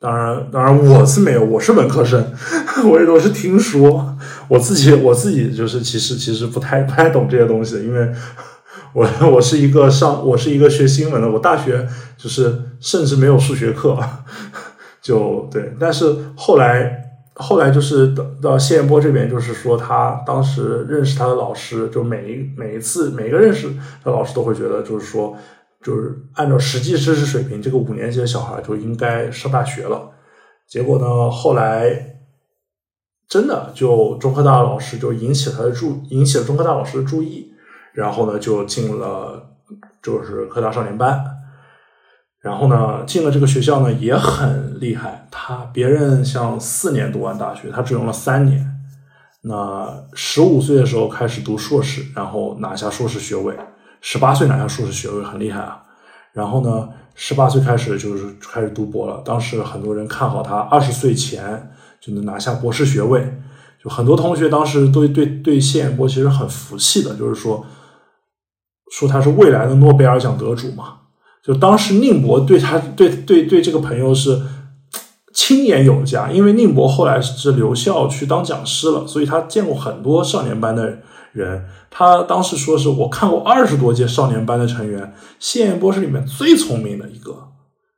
当然，当然我是没有，我是文科生，我也都是听说。我自己，我自己就是其实其实不太 不太懂这些东西的，因为 我我是一个上我是一个学新闻的，我大学就是甚至没有数学课，就对。但是后来后来就是到到谢彦波这边，就是说他当时认识他的老师，就每一每一次每个认识的老师都会觉得，就是说。就是按照实际知识水平，这个五年级的小孩就应该上大学了。结果呢，后来真的就中科大老师就引起他的注，引起了中科大老师的注意，然后呢就进了就是科大少年班。然后呢进了这个学校呢也很厉害，他别人像四年读完大学，他只用了三年。那十五岁的时候开始读硕士，然后拿下硕士学位。十八岁拿下硕士学位很厉害啊，然后呢，十八岁开始就是开始读博了。当时很多人看好他二十岁前就能拿下博士学位，就很多同学当时都对对谢彦波其实很服气的，就是说说他是未来的诺贝尔奖得主嘛。就当时宁博对他对对对这个朋友是亲眼有加，因为宁博后来是留校去当讲师了，所以他见过很多少年班的人人。他当时说是我看过二十多届少年班的成员，谢彦波是里面最聪明的一个，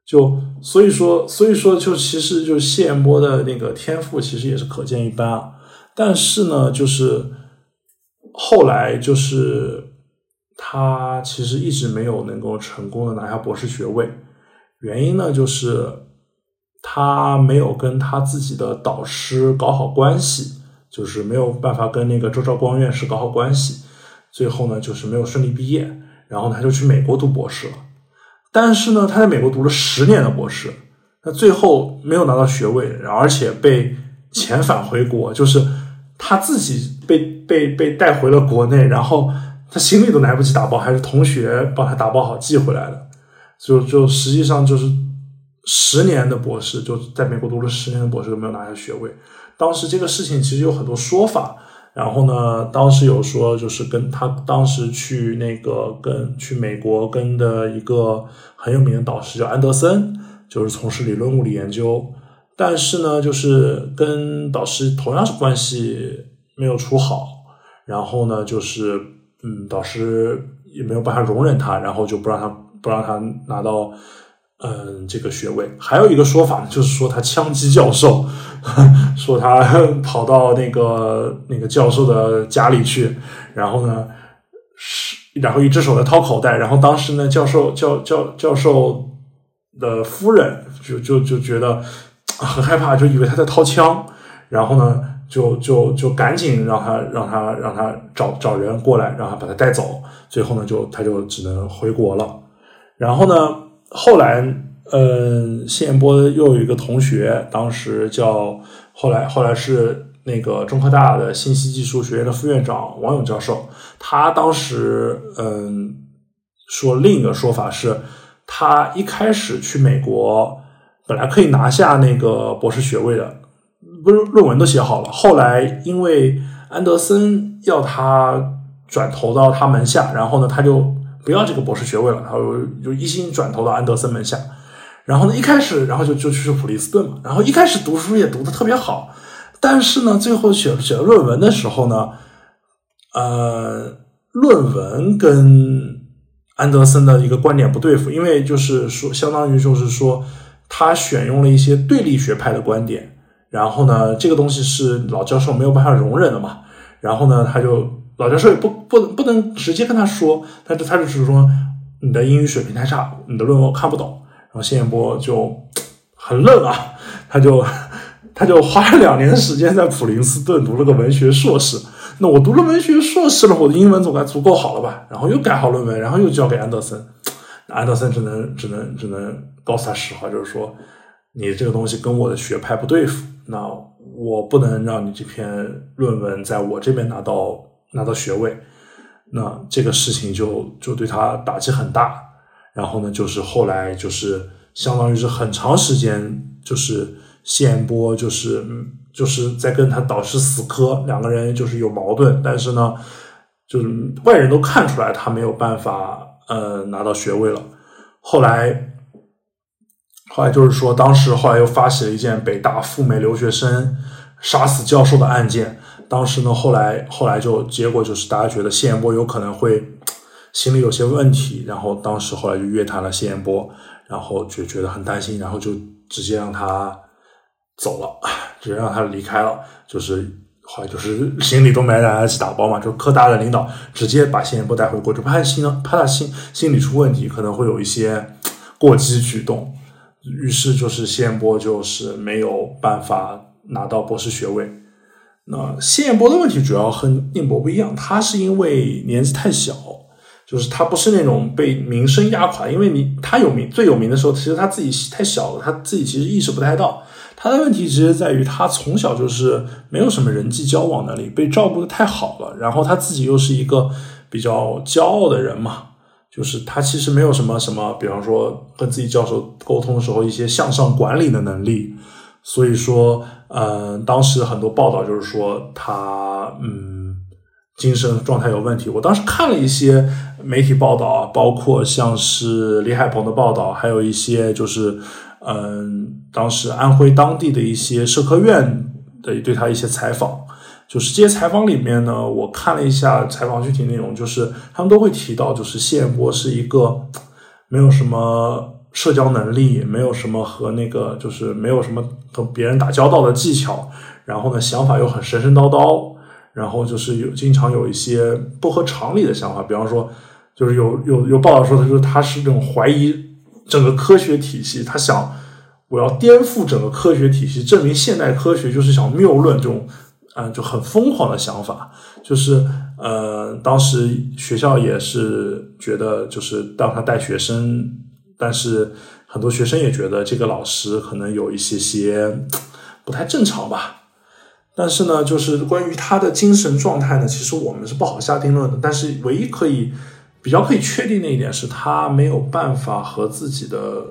就所以说，所以说就其实就谢彦波的那个天赋其实也是可见一斑啊。但是呢，就是后来就是他其实一直没有能够成功的拿下博士学位，原因呢就是他没有跟他自己的导师搞好关系。就是没有办法跟那个周兆光院士搞好关系，最后呢，就是没有顺利毕业，然后他就去美国读博士了。但是呢，他在美国读了十年的博士，那最后没有拿到学位，而且被遣返回国，就是他自己被被被带回了国内，然后他行李都来不及打包，还是同学帮他打包好寄回来的。就就实际上就是十年的博士，就在美国读了十年的博士都没有拿下学位。当时这个事情其实有很多说法，然后呢，当时有说就是跟他当时去那个跟去美国跟的一个很有名的导师叫安德森，就是从事理论物理研究，但是呢，就是跟导师同样是关系没有处好，然后呢，就是嗯，导师也没有办法容忍他，然后就不让他不让他拿到嗯这个学位。还有一个说法呢，就是说他枪击教授，说他 跑到那个那个教授的家里去，然后呢是然后一只手在掏口袋，然后当时呢教授教教教授的夫人就就就觉得很害怕，就以为他在掏枪，然后呢。就就就赶紧让他让他让他找找人过来，让他把他带走。最后呢，就他就只能回国了。然后呢，后来，嗯，谢彦波又有一个同学，当时叫后来后来是那个中科大的信息技术学院的副院长王勇教授。他当时嗯说另一个说法是，他一开始去美国本来可以拿下那个博士学位的。不是论文都写好了，后来因为安德森要他转投到他门下，然后呢，他就不要这个博士学位了，然后就一心转投到安德森门下。然后呢，一开始，然后就就去普林斯顿嘛。然后一开始读书也读的特别好，但是呢，最后写写论文的时候呢，呃，论文跟安德森的一个观点不对付，因为就是说，相当于就是说，他选用了一些对立学派的观点。然后呢，这个东西是老教授没有办法容忍的嘛。然后呢，他就老教授也不不能不能直接跟他说，他就他就是说你的英语水平太差，你的论文我看不懂。然后谢彦波就很愣啊，他就他就花了两年时间在普林斯顿读了个文学硕士。那我读了文学硕士了，我的英文总该足够好了吧？然后又改好论文，然后又交给安德森，安德森只能只能只能告诉他实话，就是说你这个东西跟我的学派不对付。那我不能让你这篇论文在我这边拿到拿到学位，那这个事情就就对他打击很大。然后呢，就是后来就是相当于是很长时间，就是谢彦波就是就是在跟他导师死磕，两个人就是有矛盾。但是呢，就是外人都看出来他没有办法呃拿到学位了。后来。后来就是说，当时后来又发起了一件北大赴美留学生杀死教授的案件。当时呢，后来后来就结果就是大家觉得谢彦波有可能会心里有些问题，然后当时后来就约谈了谢彦波，然后就觉得很担心，然后就直接让他走了，直接让他离开了。就是后来就是行李都没来得及打包嘛，就科大的领导直接把谢彦波带回国，就怕心怕他心心理出问题，可能会有一些过激举动。于是就是谢彦波就是没有办法拿到博士学位。那谢彦波的问题主要和宁博不一样，他是因为年纪太小，就是他不是那种被名声压垮。因为你他有名最有名的时候，其实他自己太小了，他自己其实意识不太到。他的问题其实在于他从小就是没有什么人际交往能力，被照顾的太好了。然后他自己又是一个比较骄傲的人嘛。就是他其实没有什么什么，比方说跟自己教授沟通的时候一些向上管理的能力，所以说，嗯，当时很多报道就是说他嗯精神状态有问题。我当时看了一些媒体报道啊，包括像是李海鹏的报道，还有一些就是嗯当时安徽当地的一些社科院的对他一些采访。就是这些采访里面呢，我看了一下采访具体内容，就是他们都会提到，就是谢彦波是一个没有什么社交能力，没有什么和那个就是没有什么和别人打交道的技巧，然后呢想法又很神神叨叨，然后就是有经常有一些不合常理的想法，比方说就是有有有报道说他说他是这种怀疑整个科学体系，他想我要颠覆整个科学体系，证明现代科学就是想谬论这种。嗯，就很疯狂的想法，就是呃，当时学校也是觉得，就是让他带学生，但是很多学生也觉得这个老师可能有一些些不太正常吧。但是呢，就是关于他的精神状态呢，其实我们是不好下定论的。但是唯一可以比较可以确定的一点是，他没有办法和自己的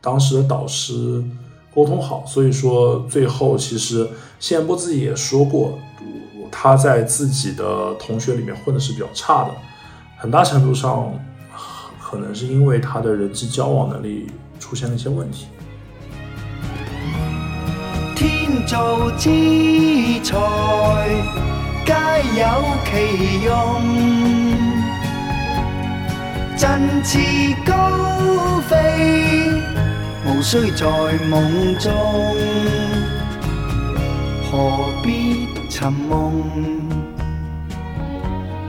当时的导师。沟通好，所以说最后其实谢彦波自己也说过，他在自己的同学里面混的是比较差的，很大程度上可能是因为他的人际交往能力出现了一些问题。天造之材，皆有其用，振翅高飞，无需在梦中，何必寻梦？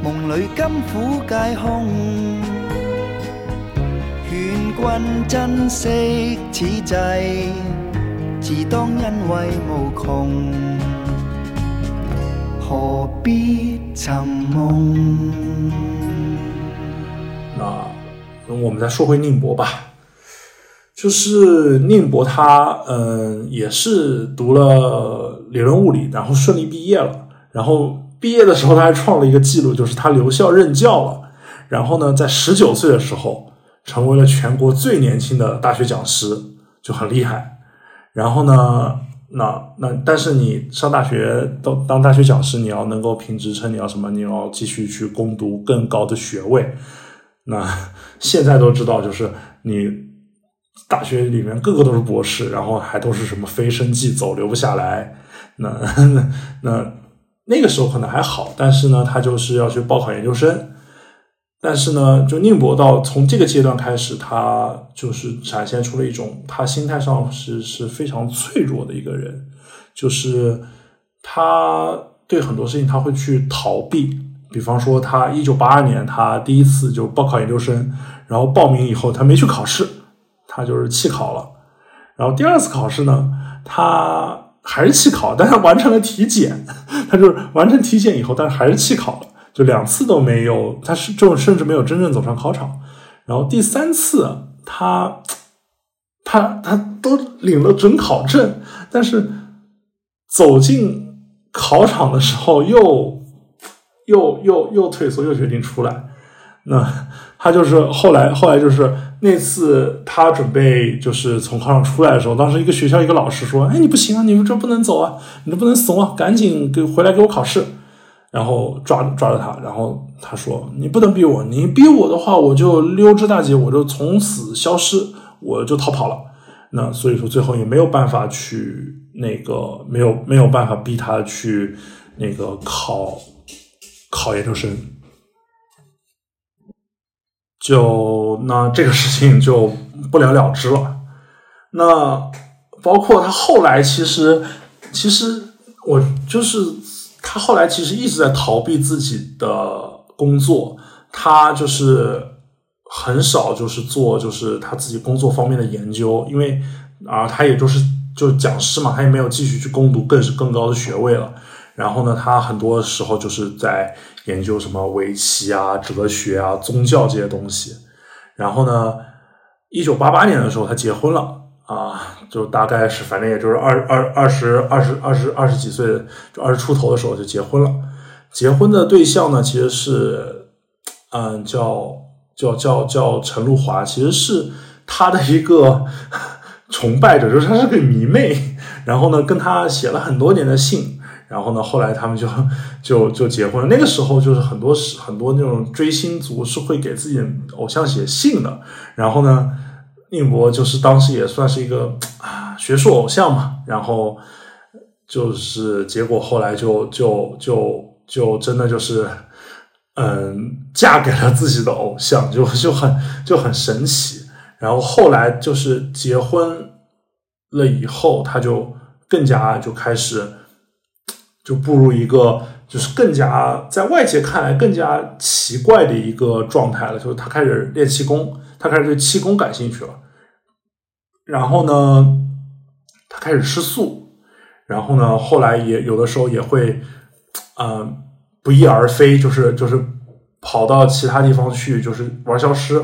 梦里甘苦皆空，君珍惜此际，自当欣慰无穷。何必寻梦？那我们再说回宁波吧，就是宁博他嗯也是读了理论物理，然后顺利毕业了，然后毕业的时候他还创了一个记录，就是他留校任教了，然后呢在十九岁的时候成为了全国最年轻的大学讲师，就很厉害。然后呢？那那，但是你上大学当当大学讲师，你要能够评职称，你要什么？你要继续去攻读更高的学位。那 现在都知道，就是你大学里面个个都是博士，然后还都是什么飞升即走，留不下来。那 那那那个时候可能还好，但是呢，他就是要去报考研究生。但是呢，就宁博到从这个阶段开始，他就是展现出了一种他心态上是是非常脆弱的一个人，就是他对很多事情他会去逃避。比方说，他一九八二年他第一次就报考研究生，然后报名以后他没去考试，他就是弃考了。然后第二次考试呢，他还是弃考，但他完成了体检，他就是完成体检以后，但是还是弃考了。就两次都没有，他是就甚至没有真正走上考场。然后第三次，他他他都领了准考证，但是走进考场的时候，又又又又退缩，又决定出来。那他就是后来后来就是那次他准备就是从考场出来的时候，当时一个学校一个老师说：“哎，你不行啊，你们这不能走啊，你这不能怂啊，赶紧给回来给我考试。”然后抓抓着他，然后他说：“你不能逼我，你逼我的话，我就溜之大吉，我就从此消失，我就逃跑了。”那所以说，最后也没有办法去那个，没有没有办法逼他去那个考考研究生。就那这个事情就不了了之了。那包括他后来，其实其实我就是。他后来其实一直在逃避自己的工作，他就是很少就是做就是他自己工作方面的研究，因为啊，他也就是就是讲师嘛，他也没有继续去攻读更是更高的学位了。然后呢，他很多时候就是在研究什么围棋啊、哲学啊、宗教这些东西。然后呢，一九八八年的时候，他结婚了。啊，就大概是，反正也就是二二二十二十二十二十几岁，就二十出头的时候就结婚了。结婚的对象呢，其实是，嗯，叫叫叫叫陈露华，其实是他的一个 崇拜者，就是他是个迷妹。然后呢，跟他写了很多年的信。然后呢，后来他们就就就结婚了。那个时候，就是很多是很多那种追星族是会给自己偶像写信的。然后呢。宁波就是当时也算是一个啊学术偶像嘛，然后就是结果后来就就就就真的就是嗯嫁给了自己的偶像，就就很就很神奇。然后后来就是结婚了以后，他就更加就开始就步入一个就是更加在外界看来更加奇怪的一个状态了，就是他开始练气功。他开始对气功感兴趣了，然后呢，他开始吃素，然后呢，后来也有的时候也会，嗯，不翼而飞，就是就是跑到其他地方去，就是玩消失。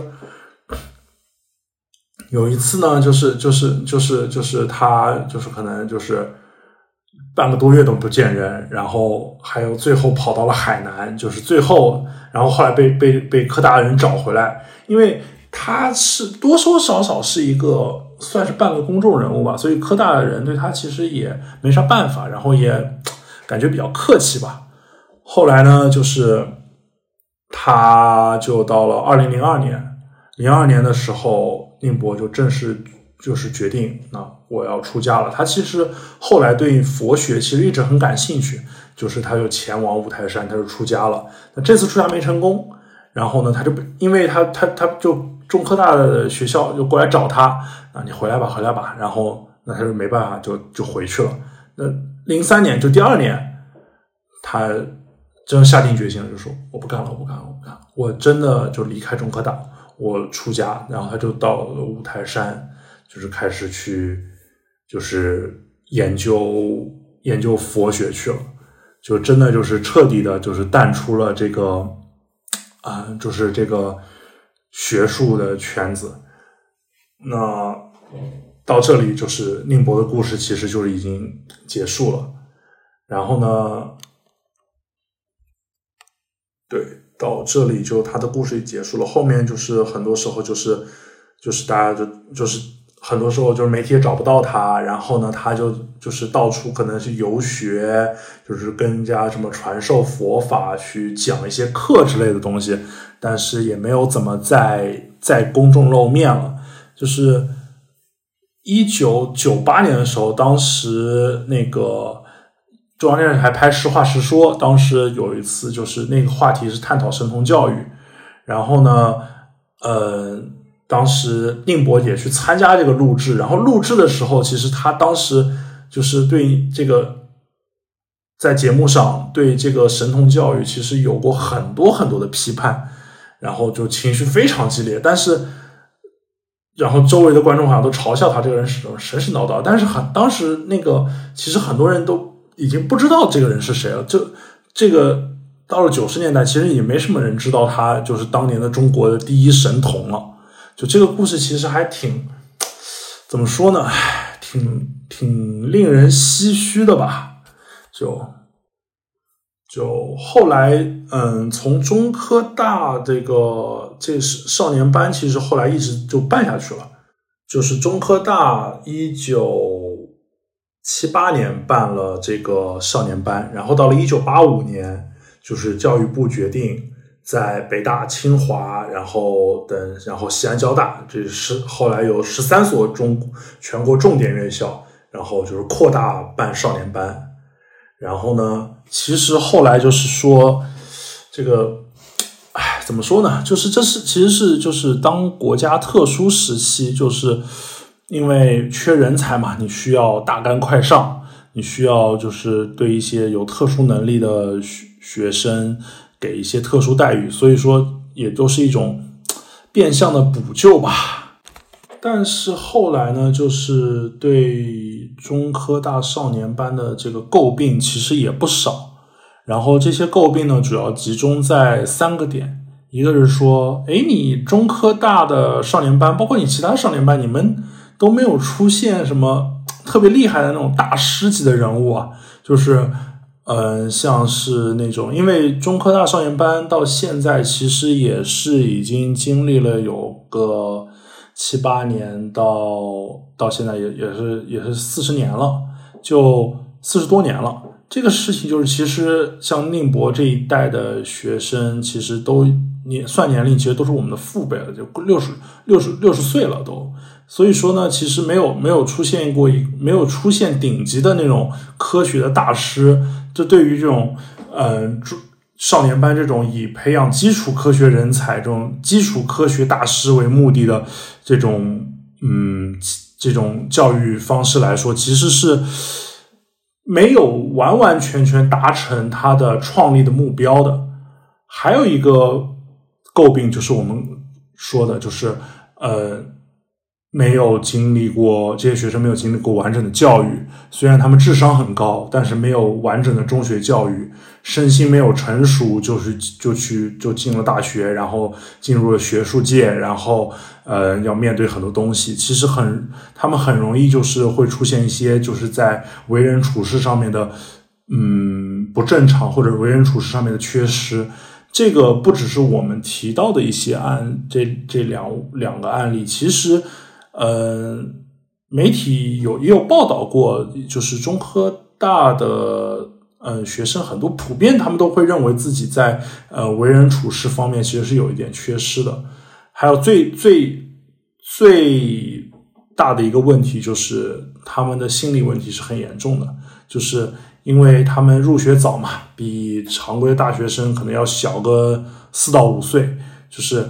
有一次呢，就是就是就是就是他就是可能就是半个多月都不见人，然后还有最后跑到了海南，就是最后，然后后来被被被科大人找回来，因为。他是多多少少是一个算是半个公众人物吧，所以科大的人对他其实也没啥办法，然后也感觉比较客气吧。后来呢，就是他就到了二零零二年，零二年的时候，宁波就正式就是决定，那我要出家了。他其实后来对佛学其实一直很感兴趣，就是他就前往五台山，他就出家了。那这次出家没成功，然后呢，他就因为他他他就中科大的学校就过来找他啊，你回来吧，回来吧。然后那他就没办法，就就回去了。那零三年就第二年，他真下定决心了，就说我不干了，我不干了，我不干了，我真的就离开中科大，我出家。然后他就到了五台山，就是开始去就是研究研究佛学去了。就真的就是彻底的，就是淡出了这个，啊，就是这个学术的圈子。那到这里，就是宁波的故事，其实就是已经结束了。然后呢，对，到这里就他的故事结束了。后面就是很多时候就是就是大家就就是。很多时候就是媒体也找不到他，然后呢，他就就是到处可能是游学，就是跟人家什么传授佛法，去讲一些课之类的东西，但是也没有怎么在在公众露面了。就是一九九八年的时候，当时那个中央电视台拍《实话实说》，当时有一次就是那个话题是探讨神童教育，然后呢，呃。当时宁波也去参加这个录制，然后录制的时候，其实他当时就是对这个在节目上对这个神童教育其实有过很多很多的批判，然后就情绪非常激烈。但是，然后周围的观众好像都嘲笑他这个人是神神叨叨。但是很当时那个其实很多人都已经不知道这个人是谁了。这这个到了九十年代，其实也没什么人知道他就是当年的中国的第一神童了。就这个故事其实还挺，怎么说呢？唉，挺挺令人唏嘘的吧。就就后来，嗯，从中科大这个这是少年班，其实后来一直就办下去了。就是中科大一九七八年办了这个少年班，然后到了一九八五年，就是教育部决定。在北大、清华，然后等，然后西安交大，这是后来有十三所中全国重点院校，然后就是扩大办少年班。然后呢，其实后来就是说，这个，哎，怎么说呢？就是这是其实是就是当国家特殊时期，就是因为缺人才嘛，你需要大干快上，你需要就是对一些有特殊能力的学学生。给一些特殊待遇，所以说也都是一种变相的补救吧。但是后来呢，就是对中科大少年班的这个诟病其实也不少。然后这些诟病呢，主要集中在三个点：一个是说，哎，你中科大的少年班，包括你其他少年班，你们都没有出现什么特别厉害的那种大师级的人物啊，就是。嗯，像是那种，因为中科大少年班到现在其实也是已经经历了有个七八年，到到现在也也是也是四十年了，就四十多年了。这个事情就是，其实像宁博这一代的学生，其实都年算年龄，其实都是我们的父辈了，就六十六十六十岁了都。所以说呢，其实没有没有出现过一没有出现顶级的那种科学的大师。这对于这种，嗯，少年班这种以培养基础科学人才、这种基础科学大师为目的的这种，嗯，这种教育方式来说，其实是没有完完全全达成他的创立的目标的。还有一个诟病就是我们说的，就是，呃。没有经历过这些学生没有经历过完整的教育，虽然他们智商很高，但是没有完整的中学教育，身心没有成熟，就是就去就进了大学，然后进入了学术界，然后呃要面对很多东西，其实很他们很容易就是会出现一些就是在为人处事上面的嗯不正常或者为人处事上面的缺失。这个不只是我们提到的一些案，这这两两个案例，其实。嗯，媒体有也有报道过，就是中科大的嗯学生很多，普遍他们都会认为自己在呃为人处事方面其实是有一点缺失的。还有最最最大的一个问题就是他们的心理问题是很严重的，就是因为他们入学早嘛，比常规大学生可能要小个四到五岁，就是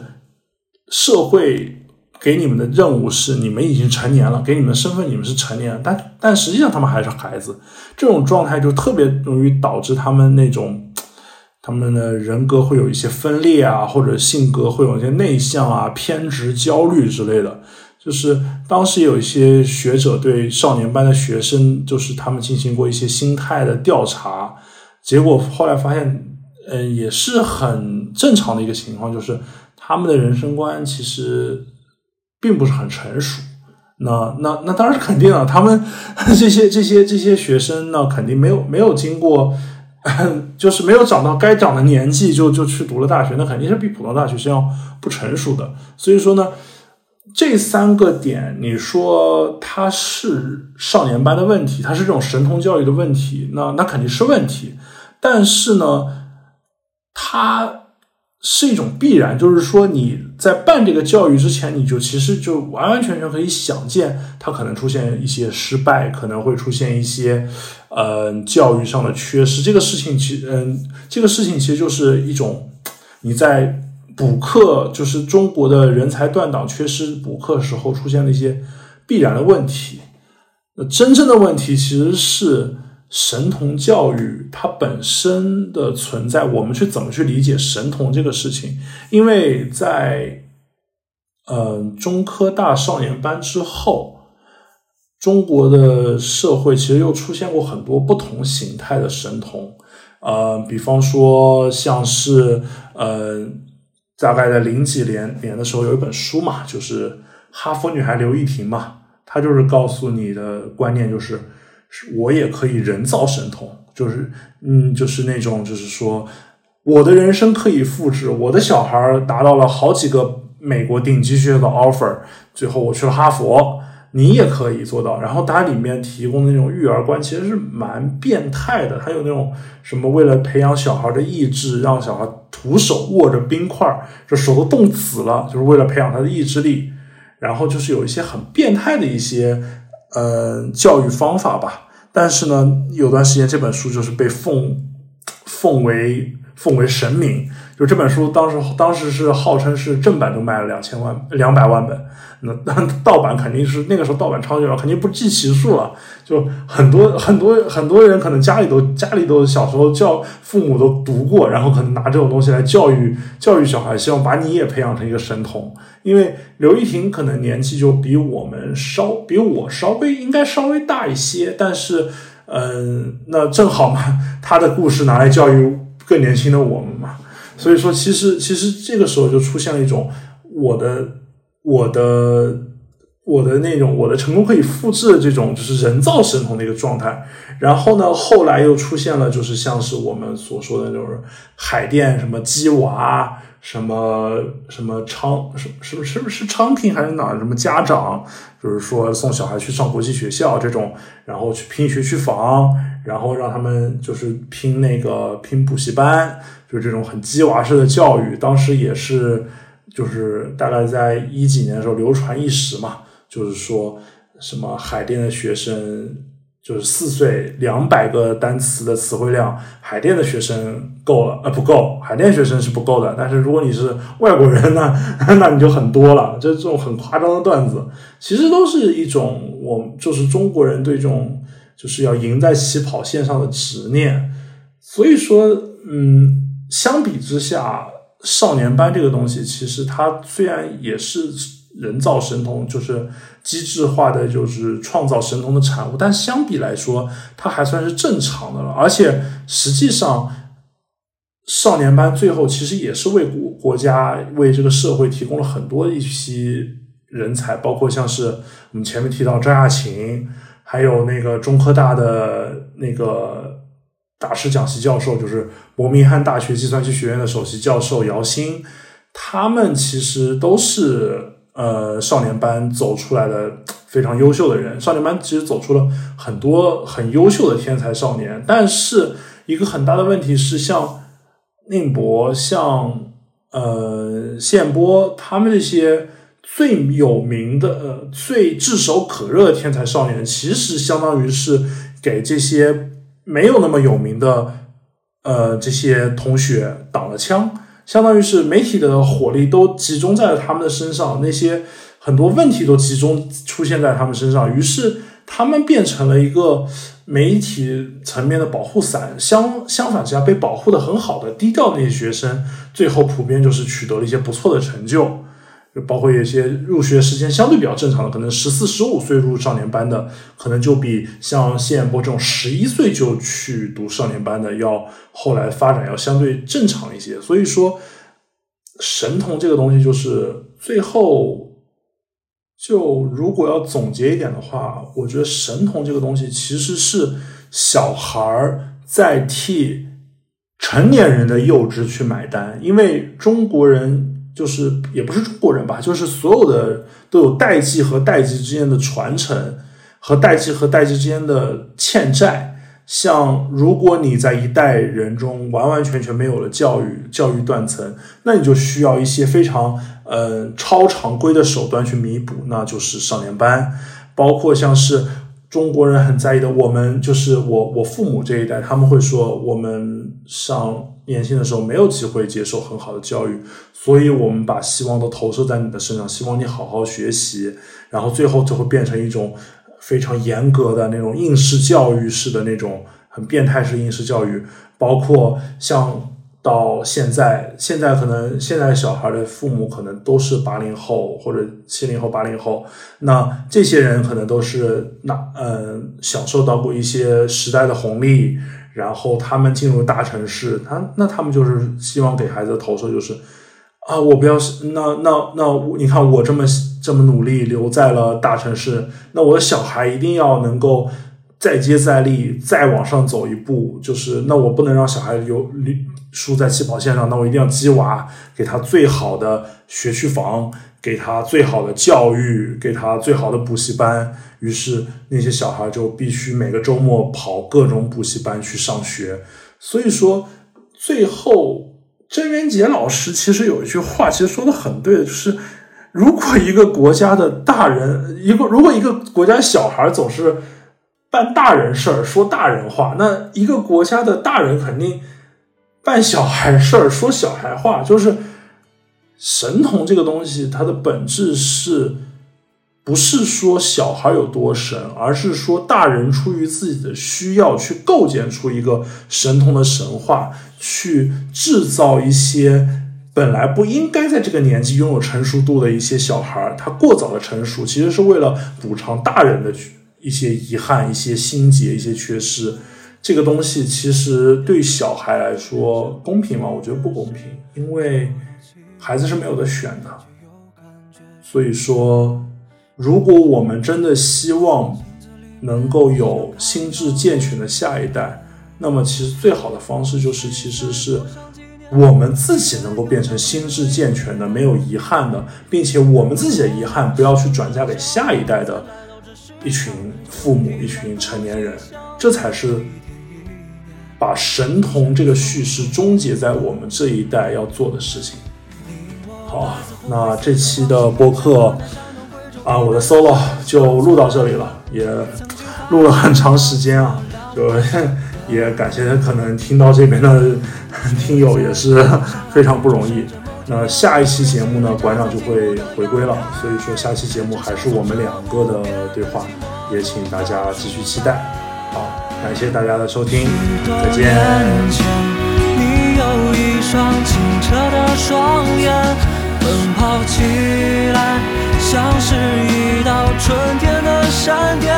社会给你们的任务是你们已经成年了，给你们身份你们是成年，但但实际上他们还是孩子，这种状态就特别容易导致他们那种。他们的人格会有一些分裂啊，或者性格会有一些内向啊、偏执、焦虑之类的。就是当时有一些学者对少年班的学生，就是他们进行过一些心态的调查，结果后来发现，嗯，也是很正常的一个情况，就是他们的人生观其实并不是很成熟。那那那当然是肯定了，他们 这些这些这些学生呢，肯定没有没有经过。就是没有长到该长的年纪就就去读了大学，那肯定是比普通大学生要不成熟的。所以说呢，这三个点，你说他是少年班的问题，他是这种神童教育的问题，那那肯定是问题。但是呢，他。是一种必然，就是说你在办这个教育之前，你就其实就完完全全可以想见，它可能出现一些失败，可能会出现一些，呃，教育上的缺失。这个事情其嗯，这个事情其实就是一种你在补课，就是中国的人才断档、缺失补课时候出现的一些必然的问题。那真正的问题其实是。神童教育它本身的存在，我们去怎么去理解神童这个事情？因为在呃中科大少年班之后，中国的社会其实又出现过很多不同形态的神童，呃，比方说像是呃大概在零几年年的时候有一本书嘛，就是哈佛女孩刘亦婷嘛，她就是告诉你的观念就是。我也可以人造神童，就是嗯，就是那种，就是说，我的人生可以复制。我的小孩儿达到了好几个美国顶级学校的 offer，最后我去了哈佛，你也可以做到。然后它里面提供的那种育儿观其实是蛮变态的，还有那种什么为了培养小孩的意志，让小孩徒手握着冰块，这手都冻紫了，就是为了培养他的意志力。然后就是有一些很变态的一些。呃，教育方法吧，但是呢，有段时间这本书就是被奉奉为奉为神明，就这本书当时当时是号称是正版就卖了两千万两百万本。那盗版肯定是那个时候盗版猖獗了，肯定不计其数了。就很多很多很多人可能家里都家里都小时候教父母都读过，然后可能拿这种东西来教育教育小孩，希望把你也培养成一个神童。因为刘亦婷可能年纪就比我们稍比我稍微应该稍微大一些，但是嗯，那正好嘛，他的故事拿来教育更年轻的我们嘛。所以说，其实其实这个时候就出现了一种我的。我的我的那种我的成功可以复制的这种就是人造神童的一个状态，然后呢，后来又出现了就是像是我们所说的那种海淀什么鸡娃什么什么昌是是不是不是昌平还是哪什么家长，就是说送小孩去上国际学校这种，然后去拼学区房，然后让他们就是拼那个拼补习班，就是这种很鸡娃式的教育，当时也是。就是大概在一几年的时候流传一时嘛，就是说什么海淀的学生就是四岁两百个单词的词汇量，海淀的学生够了呃不够，海淀学生是不够的。但是如果你是外国人呢，那你就很多了。就这种很夸张的段子，其实都是一种我就是中国人对这种就是要赢在起跑线上的执念。所以说，嗯，相比之下。少年班这个东西，其实它虽然也是人造神童，就是机制化的，就是创造神童的产物，但相比来说，它还算是正常的了。而且实际上，少年班最后其实也是为国国家、为这个社会提供了很多一批人才，包括像是我们前面提到张亚勤，还有那个中科大的那个。大师讲席教授就是伯明翰大学计算机学院的首席教授姚鑫，他们其实都是呃少年班走出来的非常优秀的人。少年班其实走出了很多很优秀的天才少年，但是一个很大的问题是，像宁博、像呃宪波他们这些最有名的、呃最炙手可热的天才少年，其实相当于是给这些。没有那么有名的呃这些同学挡了枪，相当于是媒体的火力都集中在了他们的身上，那些很多问题都集中出现在他们身上，于是他们变成了一个媒体层面的保护伞。相相反之下，被保护的很好的低调那些学生，最后普遍就是取得了一些不错的成就。包括有些入学时间相对比较正常的，可能十四、十五岁入少年班的，可能就比像谢彦波这种十一岁就去读少年班的，要后来发展要相对正常一些。所以说，神童这个东西就是最后，就如果要总结一点的话，我觉得神童这个东西其实是小孩儿在替成年人的幼稚去买单，因为中国人。就是也不是中国人吧，就是所有的都有代际和代际之间的传承，和代际和代际之间的欠债。像如果你在一代人中完完全全没有了教育，教育断层，那你就需要一些非常呃超常规的手段去弥补，那就是少年班，包括像是。中国人很在意的，我们就是我我父母这一代，他们会说，我们上年轻的时候没有机会接受很好的教育，所以我们把希望都投射在你的身上，希望你好好学习，然后最后就会变成一种非常严格的那种应试教育式的那种很变态式应试教育，包括像。到现在，现在可能现在小孩的父母可能都是八零后或者七零后、八零后，那这些人可能都是那嗯享受到过一些时代的红利，然后他们进入大城市，他那他们就是希望给孩子的投射就是啊，我不要那那那你看我这么这么努力留在了大城市，那我的小孩一定要能够。再接再厉，再往上走一步，就是那我不能让小孩有输在起跑线上，那我一定要鸡娃，给他最好的学区房，给他最好的教育，给他最好的补习班。于是那些小孩就必须每个周末跑各种补习班去上学。所以说，最后郑渊洁老师其实有一句话，其实说的很对，就是如果一个国家的大人，一个如果一个国家小孩总是。办大人事儿，说大人话，那一个国家的大人肯定办小孩事儿，说小孩话。就是神童这个东西，它的本质是不是说小孩有多神，而是说大人出于自己的需要去构建出一个神童的神话，去制造一些本来不应该在这个年纪拥有成熟度的一些小孩，他过早的成熟，其实是为了补偿大人的。一些遗憾、一些心结、一些缺失，这个东西其实对小孩来说公平吗？我觉得不公平，因为孩子是没有的选的。所以说，如果我们真的希望能够有心智健全的下一代，那么其实最好的方式就是，其实是我们自己能够变成心智健全的、没有遗憾的，并且我们自己的遗憾不要去转嫁给下一代的。一群父母，一群成年人，这才是把神童这个叙事终结在我们这一代要做的事情。好，那这期的播客啊，我的 solo 就录到这里了，也录了很长时间啊，就 也感谢可能听到这边的听友也是非常不容易。那下一期节目呢，馆长就会回归了，所以说下期节目还是我们两个的对话，也请大家继续期待。好，感谢大家的收听，再见。你有一双清澈的双眼，奔跑起来像是一道春天的闪电，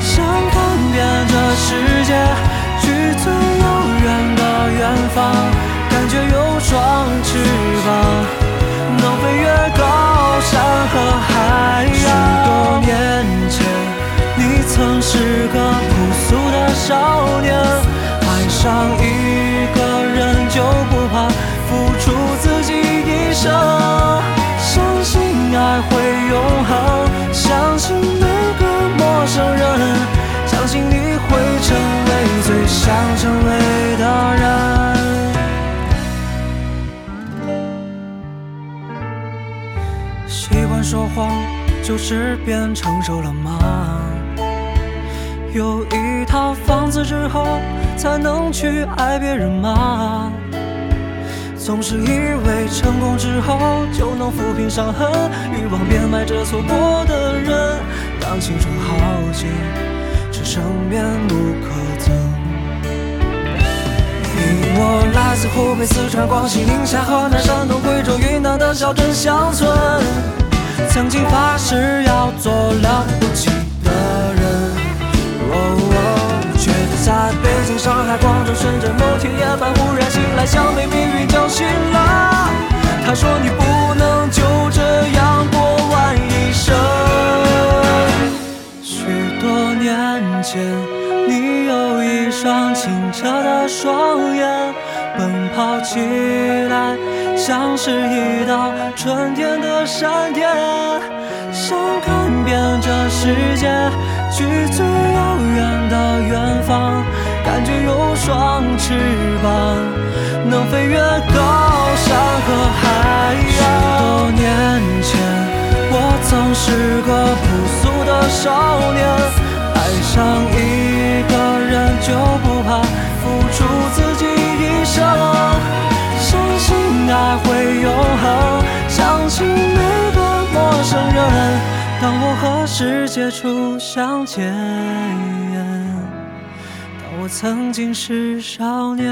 想看遍这世界，去最遥远的远方。感觉有双翅膀，能飞越高山和海洋。许多年前，你曾是个朴素的少年，爱上一想成为的人。习惯说谎就是变成熟了吗？有一套房子之后才能去爱别人吗？总是以为成功之后就能抚平伤痕，欲望变卖着错过的人，当青春耗尽，只剩面目可。我来自湖北、四川、广西、宁夏、河南、山东、贵州、云南的小镇乡村，曾经发誓要做了不起的人。却在北京、上海、广州、深圳某天夜半忽然醒来，像被命运叫醒了。他说你不能就这样过完一生。许多年前，双清澈的双眼，奔跑起来像是一道春天的闪电，想看遍这世界。去最遥远的远方，感觉有双翅膀，能飞越高山和海洋。许多年前，我曾是个朴素的少年，爱上一就不怕付出自己一生。相信爱会永恒相信每个陌生人当我和世界初相见。当我曾经是少年。